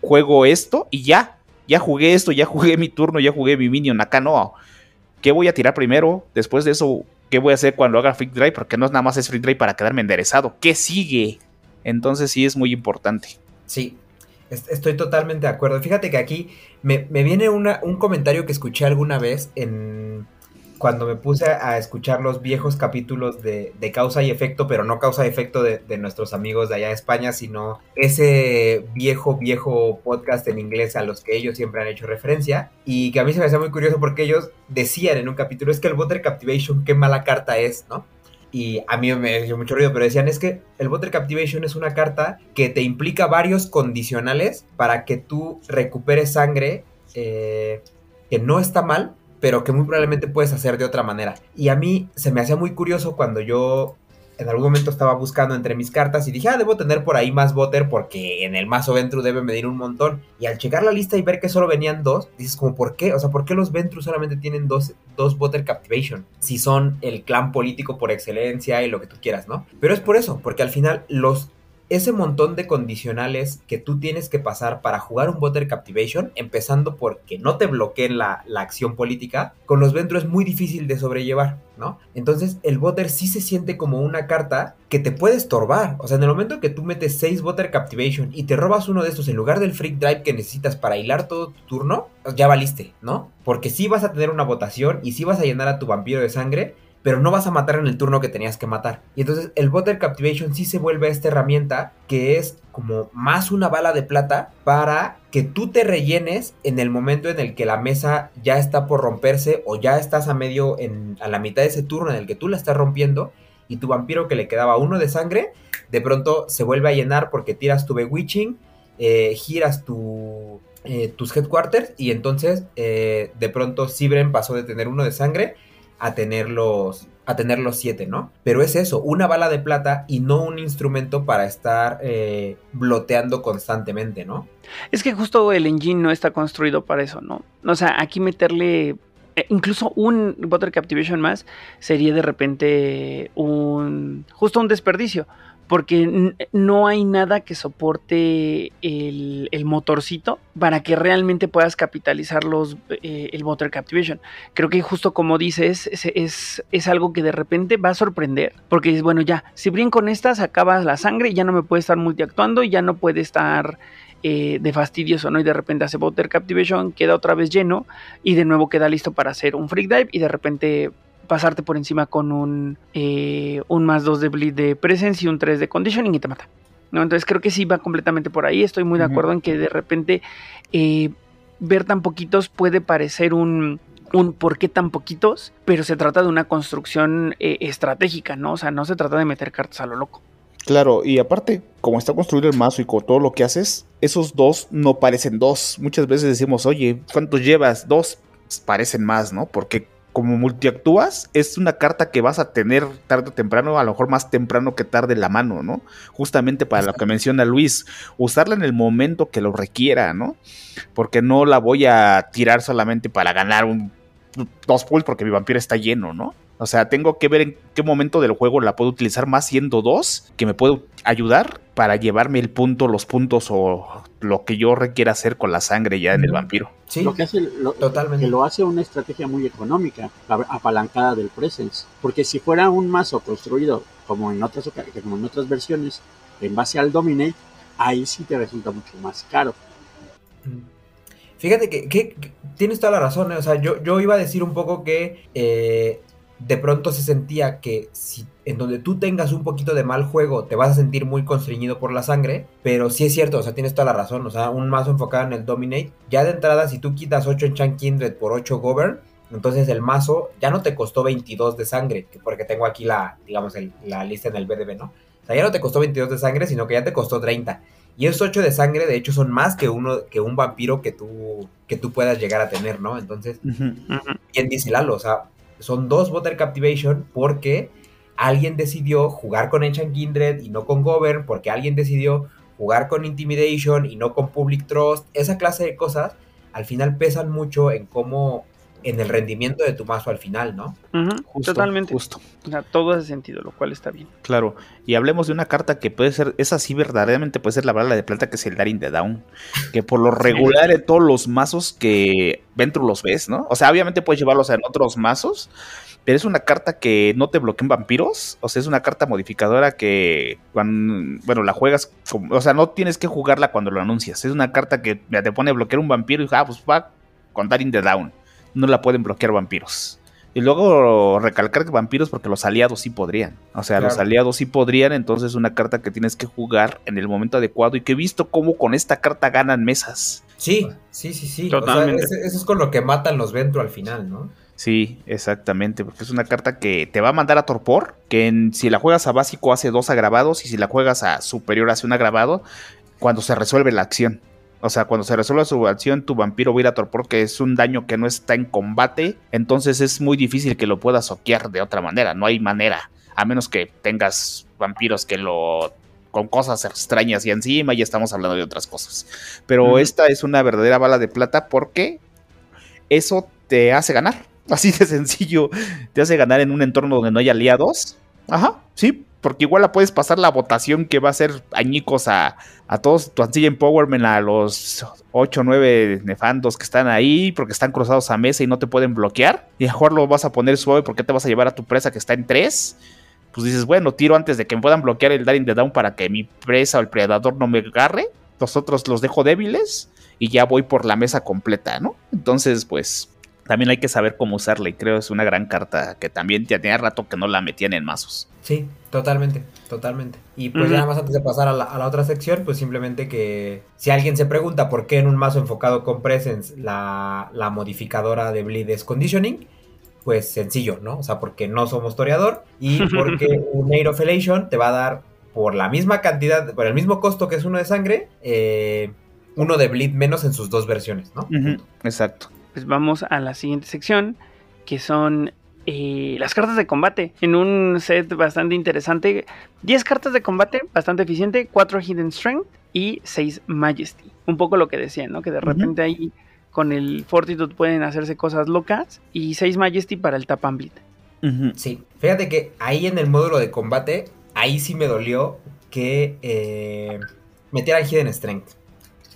juego esto y ya, ya jugué esto, ya jugué mi turno, ya jugué mi minion. Acá no. ¿Qué voy a tirar primero? Después de eso ¿Qué voy a hacer cuando haga Freak Drive? Porque no es nada más Freak Drive para quedarme enderezado. ¿Qué sigue? Entonces sí es muy importante. Sí, estoy totalmente de acuerdo. Fíjate que aquí me, me viene una, un comentario que escuché alguna vez en, cuando me puse a escuchar los viejos capítulos de, causa y efecto, pero no causa y efecto de, nuestros amigos de allá de España, sino ese viejo, viejo podcast en inglés a los que ellos siempre han hecho referencia, y que a mí se me hacía muy curioso porque ellos decían en un capítulo, es que el Butter Captivation, qué mala carta es, ¿no? Y a mí me dio mucho ruido, pero decían, es que el Butter Captivation es una carta que te implica varios condicionales para que tú recuperes sangre, eh, que no está mal, pero que muy probablemente puedes hacer de otra manera. Y a mí se me hacía muy curioso cuando yo en algún momento estaba buscando entre mis cartas y dije, ah, debo tener por ahí más Butter porque en el mazo Ventru debe medir un montón. Y al checar la lista y ver que solo venían dos, dices como, ¿por qué? O sea, ¿por qué los Ventru solamente tienen dos, dos Captivation? Si son el clan político por excelencia y lo que tú quieras, ¿no? Pero es por eso, porque al final los ese montón de condicionales que tú tienes que pasar para jugar un Butter Captivation, empezando porque no te bloqueen la, la acción política, con los Ventru es muy difícil de sobrellevar, ¿no? Entonces el Butter sí se siente como una carta que te puede estorbar. O sea, en el momento que tú metes 6 Butter Captivation y te robas uno de estos en lugar del Freak Drive que necesitas para hilar todo tu turno, ya valiste, ¿no? Porque sí vas a tener una votación y sí vas a llenar a tu vampiro de sangre, pero no vas a matar en el turno que tenías que matar. Y entonces el Butter Captivation sí se vuelve esta herramienta que es como más una bala de plata para que tú te rellenes en el momento en el que la mesa ya está por romperse o ya estás a medio, en, a la mitad de ese turno en el que tú la estás rompiendo y tu vampiro que le quedaba uno de sangre, de pronto se vuelve a llenar porque tiras tu Bewitching, eh, giras tu, eh, tus headquarters y entonces eh, de pronto Sibren pasó de tener uno de sangre a tener los a tener los siete, ¿no? Pero es eso, una bala de plata y no un instrumento para estar eh, bloteando constantemente, ¿no? Es que justo el engine no está construido para eso, ¿no? O sea, aquí meterle eh, incluso un Water Captivation más sería de repente un justo un desperdicio porque no hay nada que soporte el, motorcito para que realmente puedas capitalizar los, eh, el Water Captivation. Creo que justo como dices, es, es, algo que de repente va a sorprender, porque es bueno, ya, si brinco con estas, acabas la sangre y ya no me puede estar multiactuando y ya no puede estar eh, de fastidioso, ¿no? Y de repente hace Water Captivation, queda otra vez lleno y de nuevo queda listo para hacer un Freak Dive y de repente pasarte por encima con un, eh, un más 2 de bleed de presence y un 3 de conditioning y te mata. ¿no? Entonces creo que sí va completamente por ahí. Estoy muy de acuerdo en que de repente eh, ver tan poquitos puede parecer un, un por qué tan poquitos, pero se trata de una construcción eh, estratégica, ¿no? O sea, no se trata de meter cartas a lo loco. Claro, y aparte, como está construido el mazo y con todo lo que haces, esos dos no parecen dos. Muchas veces decimos, oye, ¿cuántos llevas? Dos parecen más, ¿no? Porque como multiactúas, es una carta que vas a tener tarde o temprano, a lo mejor más temprano que tarde la mano, ¿no? Justamente para lo que menciona Luis, usarla en el momento que lo requiera, ¿no? Porque no la voy a tirar solamente para ganar un dos pulls porque mi vampiro está lleno, ¿no? O sea, tengo que ver en qué momento del juego la puedo utilizar más siendo dos, que me puedo ayudar para llevarme el punto, los puntos o lo que yo requiera hacer con la sangre ya en el vampiro. Sí, lo que hace, totalmente. Que lo hace una estrategia muy económica, apalancada del presence. Porque si fuera un mazo construido como en otras, como en otras versiones, en base al dominate, ahí sí te resulta mucho más caro. Fíjate que, tienes toda la razón, ¿eh? o sea, yo, yo iba a decir un poco que eh, de pronto se sentía que si en donde tú tengas un poquito de mal juego te vas a sentir muy constreñido por la sangre, pero sí es cierto, o sea, tienes toda la razón, o sea, un mazo enfocado en el Dominate, ya de entrada si tú quitas 8 en Chan Kindred por 8 Govern, entonces el mazo ya no te costó 22 de sangre, porque tengo aquí la, digamos, la lista en el BDB, ¿no? O sea, ya no te costó 22 de sangre, sino que ya te costó 30. Y esos 8 de sangre, de hecho, son más que uno, que un vampiro que tú, que tú puedas llegar a tener, ¿no? Entonces, ¿quién dice Lalo? O sea, son dos Water Captivation porque alguien decidió jugar con Enchant Kindred y no con Govern, porque alguien decidió jugar con Intimidation y no con Public Trust. Esa clase de cosas al final pesan mucho en cómo en el rendimiento de tu mazo al final, ¿no? totalmente. Justo. O sea, todo hace sentido, lo cual está bien. Claro. Y hablemos de una carta que puede ser, esa sí verdaderamente puede ser la bala de plata, que es el Daring the Down. Que por lo regular en todos los mazos que Ventru los ves, ¿no? O sea, obviamente puedes llevarlos en otros mazos, pero es una carta que no te bloquea en vampiros. O sea, es una carta modificadora que, cuando, bueno, la juegas, como, o sea, no tienes que jugarla cuando lo anuncias. Es una carta que te pone a bloquear un vampiro y, ah, pues va con Daring the Down no la pueden bloquear vampiros. Y luego recalcar que vampiros porque los aliados sí podrían. O sea, los aliados sí podrían, entonces es una carta que tienes que jugar en el momento adecuado y que he visto cómo con esta carta ganan mesas. Sí, sí, sí, sí. Totalmente. eso es con lo que matan los Ventro al final, ¿no? Sí, exactamente, porque es una carta que te va a mandar a torpor, que si la juegas a básico hace dos agravados y si la juegas a superior hace un agravado cuando se resuelve la acción. O sea, cuando se resuelva su acción, tu vampiro va a ir a torpor, que es un daño que no está en combate. Entonces es muy difícil que lo puedas soquear de otra manera. No hay manera. A menos que tengas vampiros que lo con cosas extrañas y encima ya estamos hablando de otras cosas. Pero esta es una verdadera bala de plata porque eso te hace ganar. Así de sencillo, te hace ganar en un entorno donde no hay aliados. Ajá, sí, porque igual la puedes pasar la votación que va a ser añicos a, a todos tu Ancilla Empowerment, a los 8 o 9 nefandos que están ahí, porque están cruzados a mesa y no te pueden bloquear. Y mejor lo vas a poner suave porque te vas a llevar a tu presa que está en 3 pues dices, bueno, tiro antes de que me puedan bloquear el Daring the Down para que mi presa o el predador no me agarre. Los otros los dejo débiles y ya voy por la mesa completa, ¿no? Entonces, pues también hay que saber cómo usarla y creo es una gran carta que también tenía rato que no la metían en mazos. Sí, totalmente, totalmente. Y pues ya nada más antes de pasar a la, a la, otra sección, pues simplemente que si alguien se pregunta por qué en un mazo enfocado con Presence la, la modificadora de Bleed es Conditioning, pues sencillo, ¿no? O sea, porque no somos toreador y porque un Air of Elation te va a dar por la misma cantidad, por el mismo costo que es uno de sangre, eh, uno de bleed menos en sus dos versiones, ¿no? Exacto. Pues vamos a la siguiente sección, que son eh, las cartas de combate. En un set bastante interesante, 10 cartas de combate, bastante eficiente, 4 Hidden Strength y 6 Majesty. Un poco lo que decían, ¿no? Que de repente uh -huh. ahí con el Fortitude pueden hacerse cosas locas. Y 6 Majesty para el Tap and Bleed. Uh -huh. Sí, fíjate que ahí en el módulo de combate, ahí sí me dolió que eh, metieran Hidden Strength.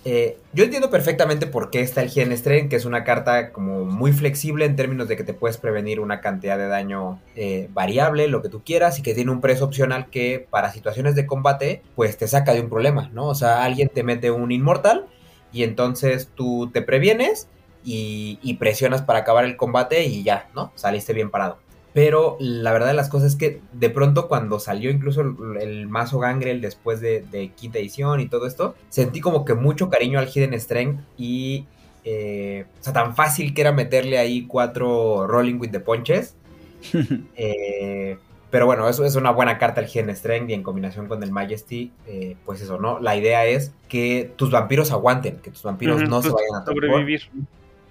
Eh, yo entiendo perfectamente por qué está el Hidden Strength, que es una carta como muy flexible en términos de que te puedes prevenir una cantidad de daño eh, variable, lo que tú quieras, y que tiene un precio opcional que para situaciones de combate, pues te saca de un problema, ¿no? O sea, alguien te mete un Inmortal y entonces tú te previenes y, y, presionas para acabar el combate y ya, ¿no? Saliste bien parado. Pero la verdad de las cosas es que de pronto cuando salió incluso el, el mazo Gangrel después de, de, quinta edición y todo esto, sentí como que mucho cariño al Hidden Strength y... Eh, o sea, tan fácil que era meterle ahí cuatro Rolling with the Punches. eh, pero bueno, eso es una buena carta el Hidden Strength y en combinación con el Majesty, eh, pues eso, ¿no? La idea es que tus vampiros aguanten, que tus vampiros uh -huh, no pues se vayan a sobrevivir.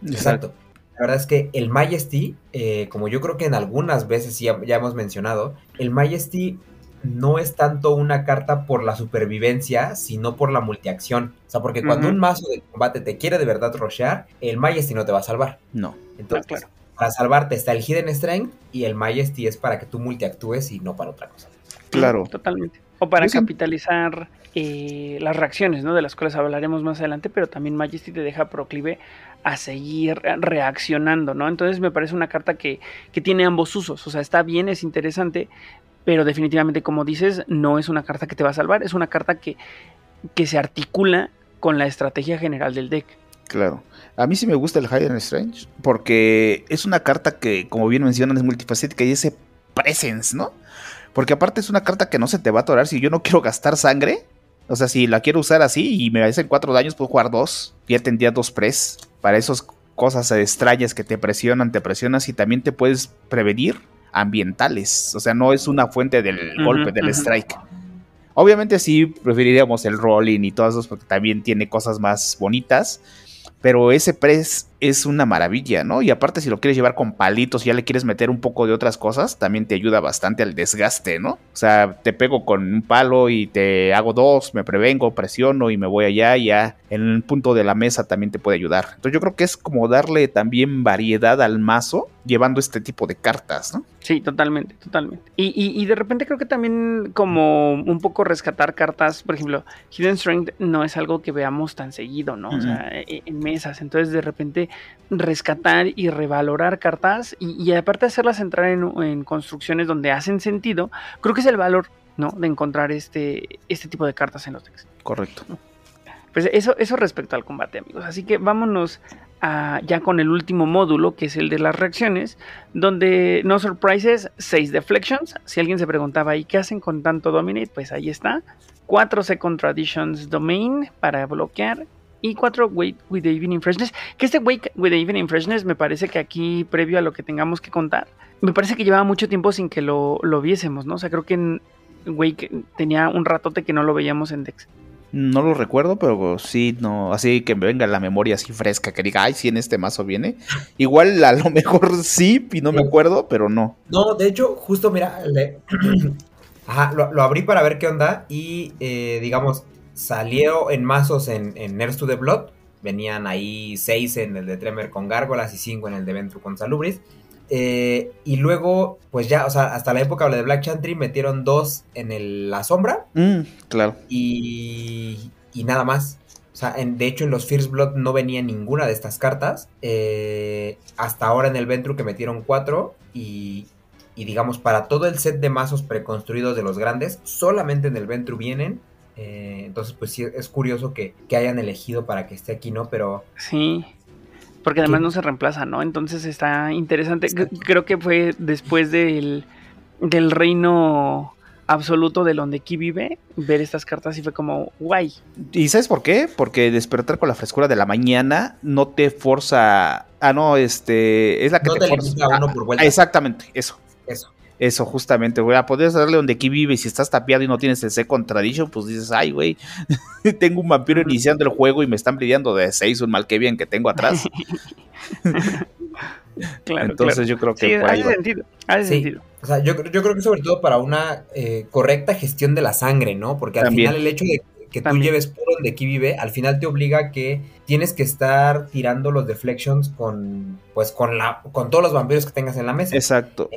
Exacto. La verdad es que el Majesty, eh, como yo creo que en algunas veces ya, ya, hemos mencionado, el Majesty no es tanto una carta por la supervivencia, sino por la multiacción. O sea, porque cuando uh -huh. un mazo de combate te quiere de verdad rushear, el Majesty no te va a salvar. No. Entonces, ah, claro para salvarte está el Hidden Strength y el Majesty es para que tú multiactúes y no para otra cosa. Claro. Totalmente. O para Yo capitalizar eh, las reacciones, ¿no? De las cuales hablaremos más adelante, pero también Majesty te deja proclive a seguir reaccionando, ¿no? Entonces me parece una carta que, que tiene ambos usos. O sea, está bien, es interesante, pero definitivamente, como dices, no es una carta que te va a salvar, es una carta que, que se articula con la estrategia general del deck. Claro. A mí sí me gusta el Hidden Strange porque es una carta que, como bien mencionan, es multifacética y ese presence, ¿no? Porque aparte es una carta que no se te va a atorar si yo no quiero gastar sangre. O sea, si la quiero usar así y me hacen cuatro daños, puedo jugar dos. Ya tendría dos pres. Para esas cosas extrañas que te presionan, te presionas y también te puedes prevenir ambientales. O sea, no es una fuente del uh -huh, golpe, del uh -huh. strike. Obviamente sí preferiríamos el rolling y todas esas porque también tiene cosas más bonitas pero ese press es una maravilla, ¿no? Y aparte si lo quieres llevar con palitos y ya le quieres meter un poco de otras cosas, también te ayuda bastante al desgaste, ¿no? O sea, te pego con un palo y te hago dos, me prevengo, presiono y me voy allá y ya en un punto de la mesa también te puede ayudar. Entonces yo creo que es como darle también variedad al mazo llevando este tipo de cartas, ¿no? Sí, totalmente, totalmente. Y, y, y, de repente creo que también como un poco rescatar cartas, por ejemplo, Hidden Strength no es algo que veamos tan seguido, ¿no? O sea, en mesas. Entonces de repente rescatar y revalorar cartas y, y aparte hacerlas entrar en, en, construcciones donde hacen sentido, creo que es el valor, ¿no? De encontrar este, este tipo de cartas en los decks. Correcto. Pues eso, eso respecto al combate, amigos. Así que vámonos a, ya con el último módulo, que es el de las reacciones, donde no surprises, 6 deflections. Si alguien se preguntaba, ¿y qué hacen con tanto dominate? Pues ahí está. 4 second traditions domain para bloquear. Y 4 wait with the evening freshness. Que este wait with the evening freshness me parece que aquí, previo a lo que tengamos que contar, me parece que llevaba mucho tiempo sin que lo, lo viésemos, ¿no? O sea, creo que en Wake tenía un ratote que no lo veíamos en Dex. No lo recuerdo, pero sí, no, así que me venga la memoria así fresca, que diga, ay, sí, en este mazo viene. Igual a lo mejor sí, y no me acuerdo, pero no. No, de hecho, justo mira, le- Ajá, lo, lo abrí para ver qué onda y, eh, digamos, salió en mazos en, en Nerds to the Blood. Venían ahí seis en el de Tremer con Gárgolas y cinco en el de Ventru con Salubris. Eh, y luego, pues ya, o sea, hasta la época de Black Chantry metieron dos en el- la sombra Mm, claro. y, y nada más. O sea, en- de hecho en los First Blood no venía ninguna de estas cartas. Eh, hasta ahora en el Ventru que metieron cuatro y, y digamos para todo el set de mazos preconstruidos de los grandes, solamente en el Ventru vienen. Eh, entonces pues sí, es curioso que, que hayan elegido para que esté aquí, ¿no? Pero Sí. Porque además ¿Qué? no se reemplaza, ¿no? Entonces está interesante. Creo que fue después del, del reino absoluto de donde aquí vive, ver estas cartas y fue como, guay. ¿Y sabes por qué? Porque despertar con la frescura de la mañana no te forza. Ah, no, este. Es la que no te, te forza. uno por vuelta. Ah, exactamente, eso. Eso. Eso, justamente, güey. Podrías darle donde aquí vive y si estás tapiado y no tienes el Second Tradition, pues dices, ay, güey, tengo un vampiro iniciando el juego y me están pidiendo de 6 un mal que bien que tengo atrás. Claro, Entonces claro. yo creo que Sí, hace sentido. Hace Sí. sentido. O sea, yo, yo creo que sobre todo para una eh, correcta gestión de la sangre, ¿no? Porque al También. final el hecho de que tú También. lleves puro donde aquí vive, al final te obliga a que tienes que estar tirando los deflections con, pues, con la, con todos los vampiros que tengas en la mesa. Exacto.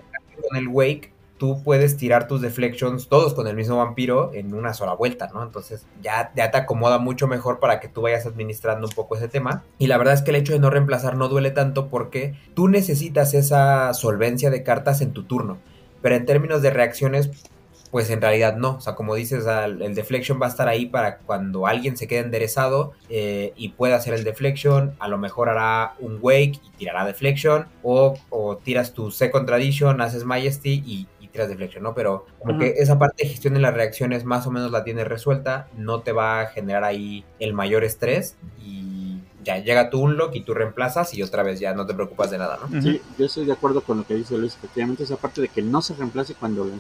Con el Wake, tú puedes tirar tus deflections todos con el mismo vampiro en una sola vuelta, ¿no? Entonces ya, ya te acomoda mucho mejor para que tú vayas administrando un poco ese tema. Y la verdad es que el hecho de no reemplazar no duele tanto porque tú necesitas esa solvencia de cartas en tu turno. Pero en términos de reacciones, pues en realidad no. O sea, como dices, el deflection va a estar ahí para cuando alguien se quede enderezado eh, y pueda hacer el deflection. A lo mejor hará un wake y tirará deflection. O, o tiras tu second tradition, haces majesty y, y tiras deflection, ¿no? Pero como que esa parte de gestión de las reacciones más o menos la tienes resuelta. No te va a generar ahí el mayor estrés. Y ya llega tu unlock y tú reemplazas y otra vez ya no te preocupas de nada, ¿no? Sí, yo estoy de acuerdo con lo que dice Luis. Efectivamente, esa parte de que no se reemplace cuando lo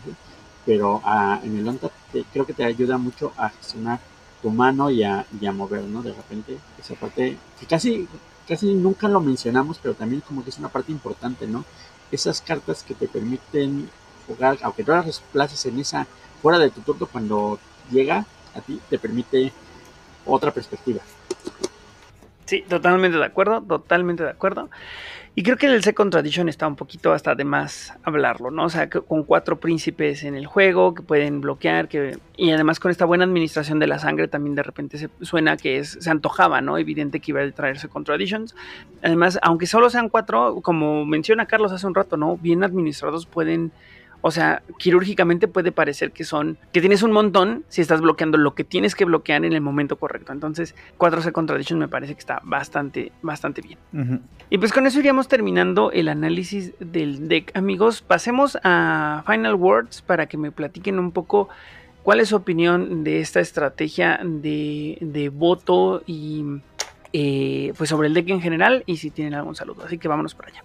pero ah, en el ONTAP te- creo que te ayuda mucho a gestionar tu mano y a, y a mover, ¿no? De repente, esa parte que casi, casi nunca lo mencionamos, pero también como que es una parte importante, ¿no? Esas cartas que te permiten jugar, aunque no las reemplaces en esa, fuera de tu turno, cuando llega a ti, te permite otra perspectiva. Sí, totalmente de acuerdo, totalmente de acuerdo. Y creo que el Second Tradition está un poquito hasta de más hablarlo, ¿no? O sea, con cuatro príncipes en el juego que pueden bloquear, que y además con esta buena administración de la sangre también de repente se suena que es, se antojaba, ¿no? Evidente que iba a traer Second. Además, aunque solo sean cuatro, como menciona Carlos hace un rato, ¿no? Bien administrados pueden o sea, quirúrgicamente puede parecer que son, que tienes un montón si estás bloqueando lo que tienes que bloquear en el momento correcto. Entonces, 4 Second Tradition me parece que está bastante, bastante bien. Y pues con eso iríamos terminando el análisis del deck, amigos. Pasemos a Final Words para que me platiquen un poco cuál es su opinión de esta estrategia de, de voto y eh, pues sobre el deck en general y si tienen algún saludo. Así que vámonos para allá.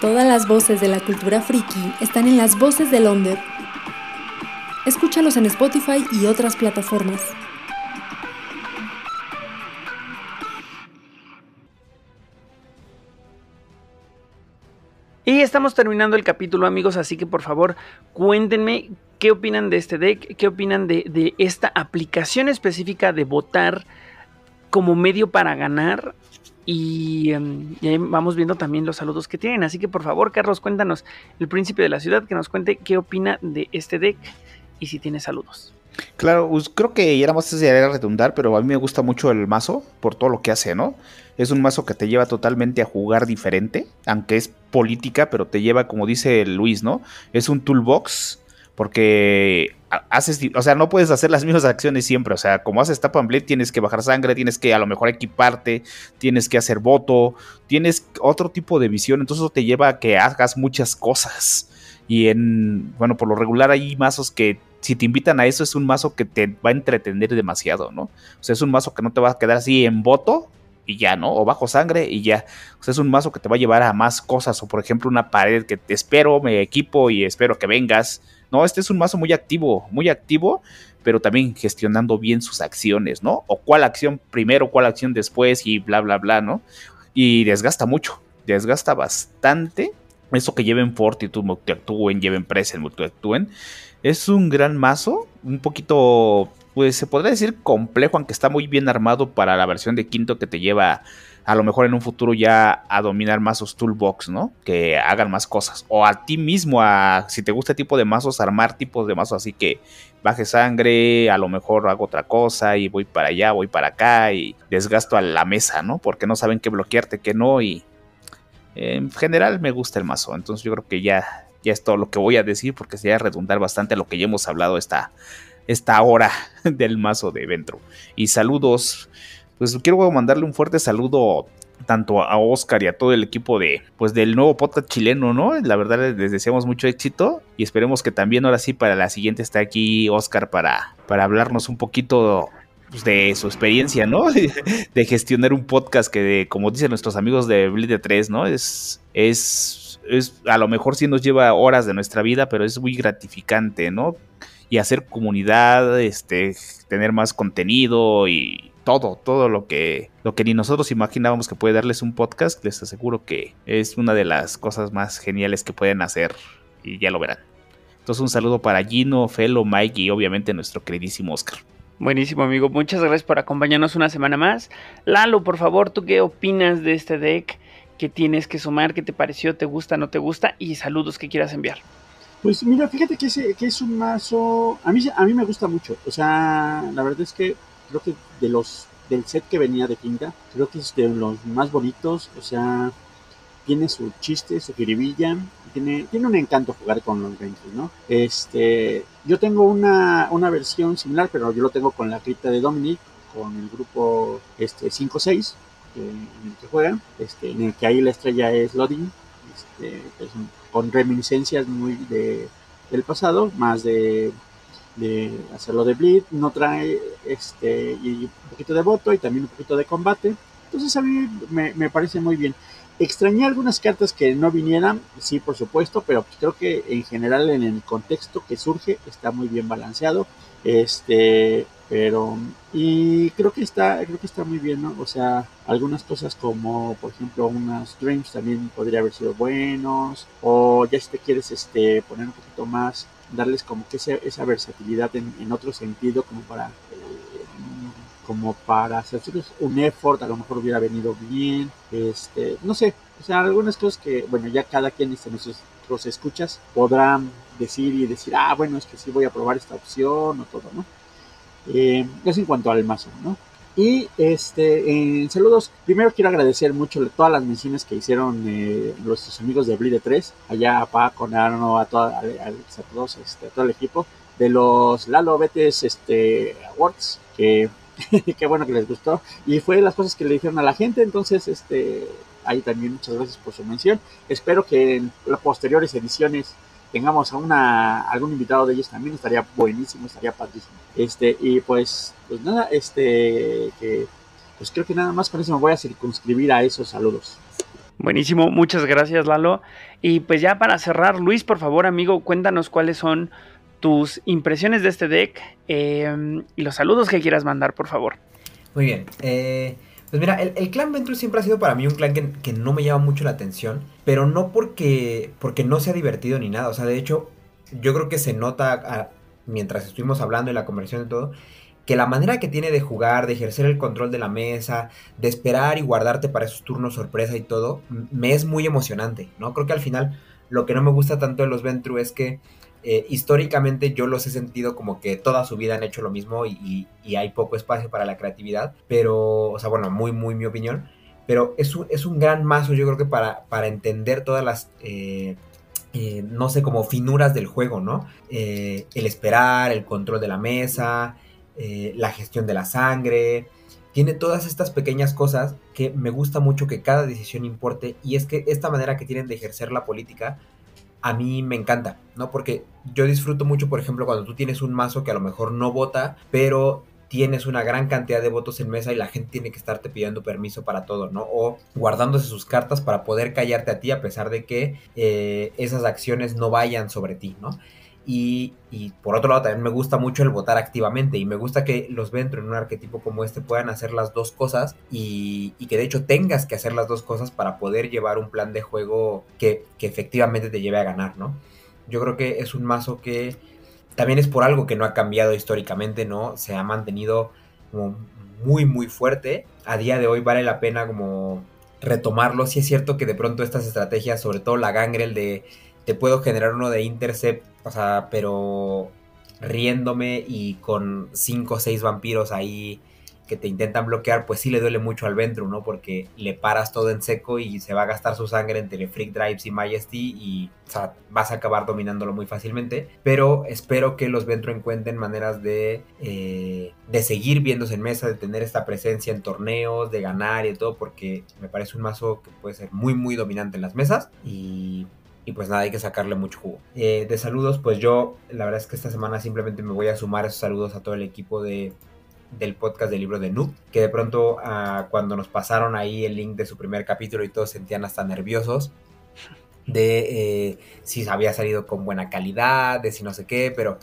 Todas las voces de la cultura friki están en las voces del Onder. Escúchalos en Spotify y otras plataformas. Y estamos terminando el capítulo, amigos, así que por favor cuéntenme qué opinan de este deck, qué opinan de, de esta aplicación específica de votar como medio para ganar. Y, em, y ahí vamos viendo también los saludos que tienen. Así que por favor, Carlos, cuéntanos, el príncipe de la ciudad, que nos cuente qué opina de este deck y si tiene saludos. Claro, creo que ya nada más sería redundar, pero a mí me gusta mucho el mazo por todo lo que hace, ¿no? Es un mazo que te lleva totalmente a jugar diferente, aunque es política, pero te lleva, como dice Luis, ¿no? Es un toolbox porque haces, o sea, no puedes hacer las mismas acciones siempre, o sea, como haces tap and bleed, tienes que bajar sangre, tienes que a lo mejor equiparte, tienes que hacer voto, tienes otro tipo de visión, entonces eso te lleva a que hagas muchas cosas. Y en, bueno, por lo regular hay mazos que si te invitan a eso es un mazo que te va a entretener demasiado, ¿no? O sea, es un mazo que no te va a quedar así en voto y ya, ¿no? O bajo sangre y ya. O sea, es un mazo que te va a llevar a más cosas. O por ejemplo, una pared que te espero, me equipo y espero que vengas. No, este es un mazo muy activo, muy activo, pero también gestionando bien sus acciones, ¿no? O cuál acción primero, cuál acción después y bla, bla, bla, ¿no? Y desgasta mucho, desgasta bastante. Eso que lleven Fortitude, multiactúen, lleven Present, multiactúen. Es un gran mazo, un poquito pues se podría decir complejo, aunque está muy bien armado para la versión de quinto que te lleva a lo mejor en un futuro ya a dominar mazos toolbox, ¿no? Que hagan más cosas. O a ti mismo, a si te gusta el tipo de mazos, armar tipos de mazos así que baje sangre, a lo mejor hago otra cosa y voy para allá, voy para acá y desgasto a la mesa, ¿no? Porque no saben qué bloquearte, qué no y en general me gusta el mazo. Entonces yo creo que ya, ya es todo lo que voy a decir porque sería redundar bastante lo que ya hemos hablado esta esta hora del mazo de Ventro. Y saludos, pues quiero mandarle un fuerte saludo tanto a Oscar y a todo el equipo de pues del nuevo podcast chileno, ¿no? La verdad les deseamos mucho éxito y esperemos que también ahora sí para la siguiente esté aquí Oscar para, para hablarnos un poquito pues, de su experiencia, ¿no? De gestionar un podcast que, como dicen nuestros amigos de Bleed 3, ¿no? Es, es, es, a lo mejor sí nos lleva horas de nuestra vida, pero es muy gratificante, ¿no? y hacer comunidad, este, tener más contenido y todo, todo lo que, lo que ni nosotros imaginábamos que puede darles un podcast, les aseguro que es una de las cosas más geniales que pueden hacer y ya lo verán. Entonces un saludo para Gino, Felo, Mike y obviamente nuestro queridísimo Oscar. Buenísimo amigo, muchas gracias por acompañarnos una semana más. Lalo, por favor, ¿tú qué opinas de este deck? ¿Qué tienes que sumar? ¿Qué te pareció? ¿Te gusta? ¿No te gusta? Y saludos que quieras enviar. Pues mira, fíjate que, que es un mazo, a mí, a mí me gusta mucho, o sea, la verdad es que creo que de los, del set que venía de Quinta, creo que es de los más bonitos, o sea, tiene su chiste, su jiribilla, tiene, tiene un encanto jugar con los Rangers, ¿no? Este, yo tengo una, una versión similar, pero yo lo tengo con la cripta de Dominic, con el grupo este, 5-6, en el que juegan, este, en el que ahí la estrella es Loading, este, con reminiscencias muy de, del pasado, más de, de hacerlo de bleed, no trae este y un poquito de voto y también un poquito de combate. Entonces a mí me, me parece muy bien. Extrañé algunas cartas que no vinieran, sí, por supuesto, pero creo que en general en el contexto que surge está muy bien balanceado. Este, pero y creo que está creo que está muy bien no o sea algunas cosas como por ejemplo unas dreams también podría haber sido buenos o ya si te quieres este poner un poquito más darles como que esa, versatilidad en, otro sentido como para como para hacer un effort a lo mejor hubiera venido bien este no sé o sea algunas cosas que bueno ya cada quien este, los escuchas podrán decir y decir ah bueno es que sí voy a probar esta opción o todo no eh, eso en cuanto al mazo, ¿no? Y este, en saludos, primero quiero agradecer mucho todas las menciones que hicieron eh, nuestros amigos de Bleed 3, allá a Paco, Narno, a, toda, a, todos, este, a todo el equipo, de los Lalo Betes este, Awards, que qué bueno que les gustó, y fue las cosas que le dijeron a la gente, entonces, este, ahí también muchas gracias por su mención. Espero que en las posteriores ediciones tengamos a una, algún invitado de ellos también, estaría buenísimo, estaría padrísimo. Este, y pues, pues nada, este, que, pues creo que nada más con eso me voy a circunscribir a esos saludos. Buenísimo, muchas gracias Lalo. Y pues ya para cerrar, Luis, por favor, amigo, cuéntanos cuáles son tus impresiones de este deck em, y los saludos que quieras mandar, por favor. Muy bien. Eh, pues mira, el, clan Ventrue siempre ha sido para mí un clan que, no me llama mucho la atención, pero no porque, porque no sea divertido ni nada. O sea, de hecho, yo creo que se nota mientras estuvimos hablando en la conversación y todo, que la manera que tiene de jugar, de ejercer el control de la mesa, de esperar y guardarte para esos turnos sorpresa y todo, me es muy emocionante, ¿no? Creo que al final lo que no me gusta tanto de los Ventrue es que eh, históricamente yo los he sentido como que toda su vida han hecho lo mismo y, hay poco espacio para la creatividad, pero, o sea, bueno, muy, muy mi opinión, pero es un, es un gran mazo yo creo que para, para entender todas las... Eh, eh, no sé, como finuras del juego, ¿no? el esperar, el control de la mesa, la gestión de la sangre, tiene todas estas pequeñas cosas que me gusta mucho que cada decisión importe y es que esta manera que tienen de ejercer la política a mí me encanta, ¿no? Porque yo disfruto mucho, por ejemplo, cuando tú tienes un mazo que a lo mejor no vota, pero tienes una gran cantidad de votos en mesa y la gente tiene que estarte pidiendo permiso para todo, ¿no? O guardándose sus cartas para poder callarte a ti a pesar de que eh, esas acciones no vayan sobre ti, ¿no? Y, por otro lado también me gusta mucho el votar activamente y me gusta que los Ventro en un arquetipo como este puedan hacer las dos cosas y, que de hecho tengas que hacer las dos cosas para poder llevar un plan de juego que, efectivamente te lleve a ganar, ¿no? Yo creo que es un mazo que también es por algo que no ha cambiado históricamente, ¿no? Se ha mantenido como muy, muy fuerte. A día de hoy vale la pena como retomarlo. Sí es cierto que de pronto estas estrategias, sobre todo la gangrel de te puedo generar uno de intercept, o sea, pero riéndome y con 5 o 6 vampiros ahí que te intentan bloquear, pues sí le duele mucho al Ventru, ¿no? Porque le paras todo en seco y se va a gastar su sangre entre Freak Drives y Majesty y vas a acabar dominándolo muy fácilmente. Pero espero que los Ventru encuentren maneras de, eh, de seguir viéndose en mesa, de tener esta presencia en torneos, de ganar y todo, porque me parece un mazo que puede ser muy, muy dominante en las mesas y y pues nada, hay que sacarle mucho jugo. Eh, de saludos, pues yo la verdad es que esta semana simplemente me voy a sumar esos saludos a todo el equipo de, del podcast del libro de Noob, que de pronto ah, cuando nos pasaron ahí el link de su primer capítulo y todos sentían hasta nerviosos de eh, si había salido con buena calidad, de si no sé qué, pero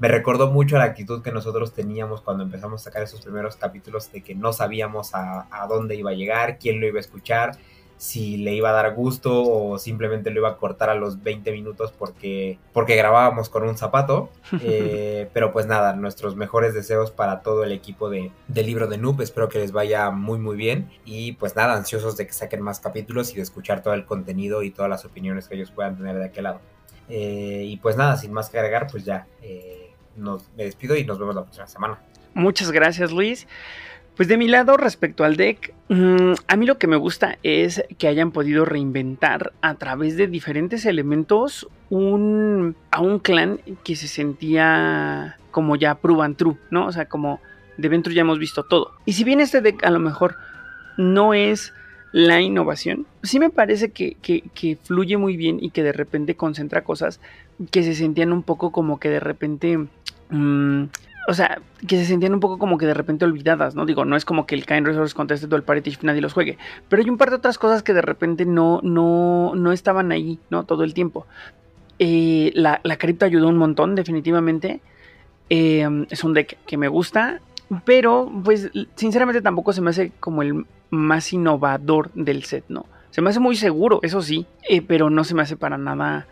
me recordó mucho la actitud que nosotros teníamos cuando empezamos a sacar esos primeros capítulos de que no sabíamos a, a dónde iba a llegar, quién lo iba a escuchar si le iba a dar gusto o simplemente lo iba a cortar a los 20 minutos porque, porque grabábamos con un zapato. Eh, pero pues nada, nuestros mejores deseos para todo el equipo de, del libro de Noob. Espero que les vaya muy muy bien. Y pues nada, ansiosos de que saquen más capítulos y de escuchar todo el contenido y todas las opiniones que ellos puedan tener de aquel lado. Eh, y pues nada, sin más que agregar, pues ya eh, nos, me despido y nos vemos la próxima semana. Muchas gracias Luis. Pues de mi lado, respecto al deck, mm, a mí lo que me gusta es que hayan podido reinventar a través de diferentes elementos un, a un clan que se sentía como ya prove and true, ¿no? O sea, como de dentro ya hemos visto todo. Y si bien este deck a lo mejor no es la innovación, sí me parece que, fluye muy bien y que de repente concentra cosas que se sentían un poco como que de repente... Mm, o sea, que se sentían un poco como que de repente olvidadas, ¿no? Digo, no es como que el Kind Resource conteste todo el party y nadie los juegue, pero hay un par de otras cosas que de repente no, no, no estaban ahí, ¿no? Todo el tiempo. Eh, la, la cripta ayudó un montón, definitivamente. Eh, es un deck que me gusta, pero pues sinceramente tampoco se me hace como el más innovador del set, ¿no? Se me hace muy seguro, eso sí, eh, pero no se me hace para nada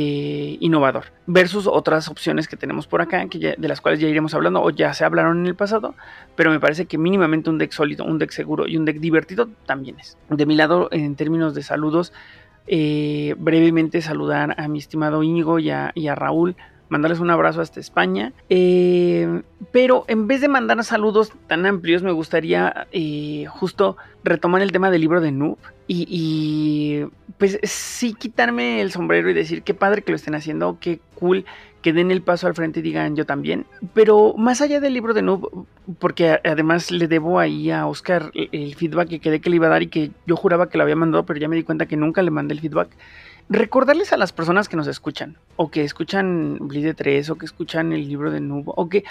eh, innovador versus otras opciones que tenemos por acá de las cuales ya iremos hablando o ya se hablaron en el pasado pero me parece que mínimamente un deck sólido un deck seguro y un deck divertido también es. De mi lado en términos de saludos eh, brevemente saludar a mi estimado Íñigo y a, Raúl mandarles un abrazo hasta España. Eh, pero en vez de mandar saludos tan amplios, me gustaría justo retomar el tema del libro de Noob y, pues sí quitarme el sombrero y decir qué padre que lo estén haciendo, qué cool que den el paso al frente y digan yo también. Pero más allá del libro de Noob, porque además le debo ahí a Oscar el feedback que quedé que le iba a dar y que yo juraba que lo había mandado, pero ya me di cuenta que nunca le mandé el feedback. Recordarles a las personas que nos escuchan, o que escuchan Bleed 3, o que escuchan el libro de Noob, o que,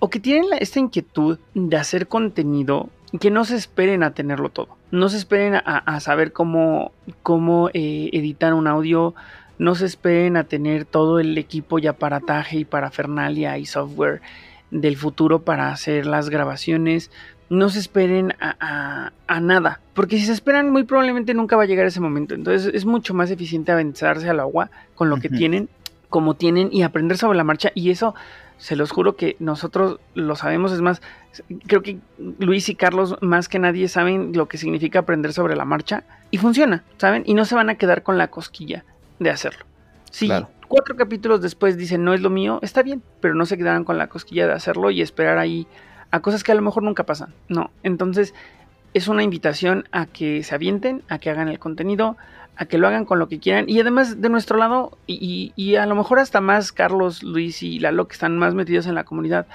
o que tienen esta inquietud de hacer contenido que no se esperen a tenerlo todo. No se esperen a, saber cómo, cómo eh, editar un audio. No se esperen a tener todo el equipo y aparataje y parafernalia y software del futuro para hacer las grabaciones. No se esperen a, nada, porque si se esperan muy probablemente nunca va a llegar ese momento. Entonces es mucho más eficiente aventarse al agua con lo que tienen, como tienen y aprender sobre la marcha. Y eso se los juro que nosotros lo sabemos, es más, creo que Luis y Carlos más que nadie saben lo que significa aprender sobre la marcha y funciona, ¿saben? Y no se van a quedar con la cosquilla de hacerlo. Si cuatro capítulos después dicen no es lo mío, está bien, pero no se quedarán con la cosquilla de hacerlo y esperar ahí a cosas que a lo mejor nunca pasan. No, entonces es una invitación a que se avienten, a que hagan el contenido, a que lo hagan con lo que quieran. Y además de nuestro lado, y, a lo mejor hasta más Carlos, Luis y Lalo, que están más metidos en la comunidad,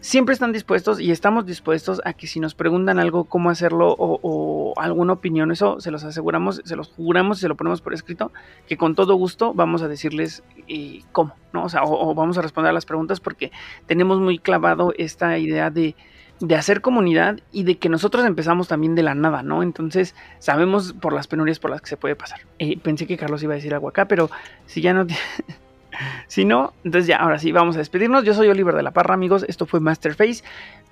siempre están dispuestos y estamos dispuestos a que si nos preguntan algo, cómo hacerlo o, alguna opinión, eso se los aseguramos, se los juramos, se lo ponemos por escrito, que con todo gusto vamos a decirles eh, cómo, ¿no? O sea, o, vamos a responder a las preguntas porque tenemos muy clavado esta idea de, de hacer comunidad y de que nosotros empezamos también de la nada, ¿no? Entonces sabemos por las penurias por las que se puede pasar. Eh, pensé que Carlos iba a decir algo acá, pero si ya no... Si no, entonces ya, ahora sí, vamos a despedirnos. Yo soy Oliver de la Parra, amigos. Esto fue Masterface.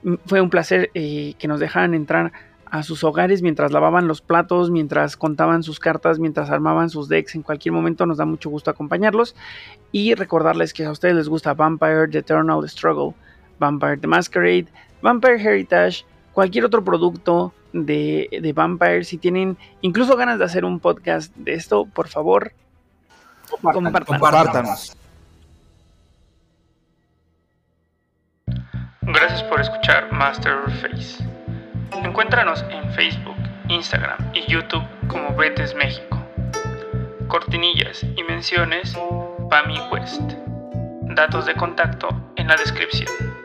Mm, fue un placer eh, que nos dejaran entrar a sus hogares mientras lavaban los platos, mientras contaban sus cartas, mientras armaban sus decks. En cualquier momento nos da mucho gusto acompañarlos. Y recordarles que a ustedes les gusta Vampire, The Eternal Struggle, Vampire The Masquerade, Vampire Heritage, cualquier otro producto de, de Vampire. Si tienen incluso ganas de hacer un podcast de esto, por favor, Compártanos. Gracias por escuchar Masterface. Encuéntranos en Facebook, Instagram y YouTube como Betes México. Cortinillas y menciones Pami West. Datos de contacto en la descripción.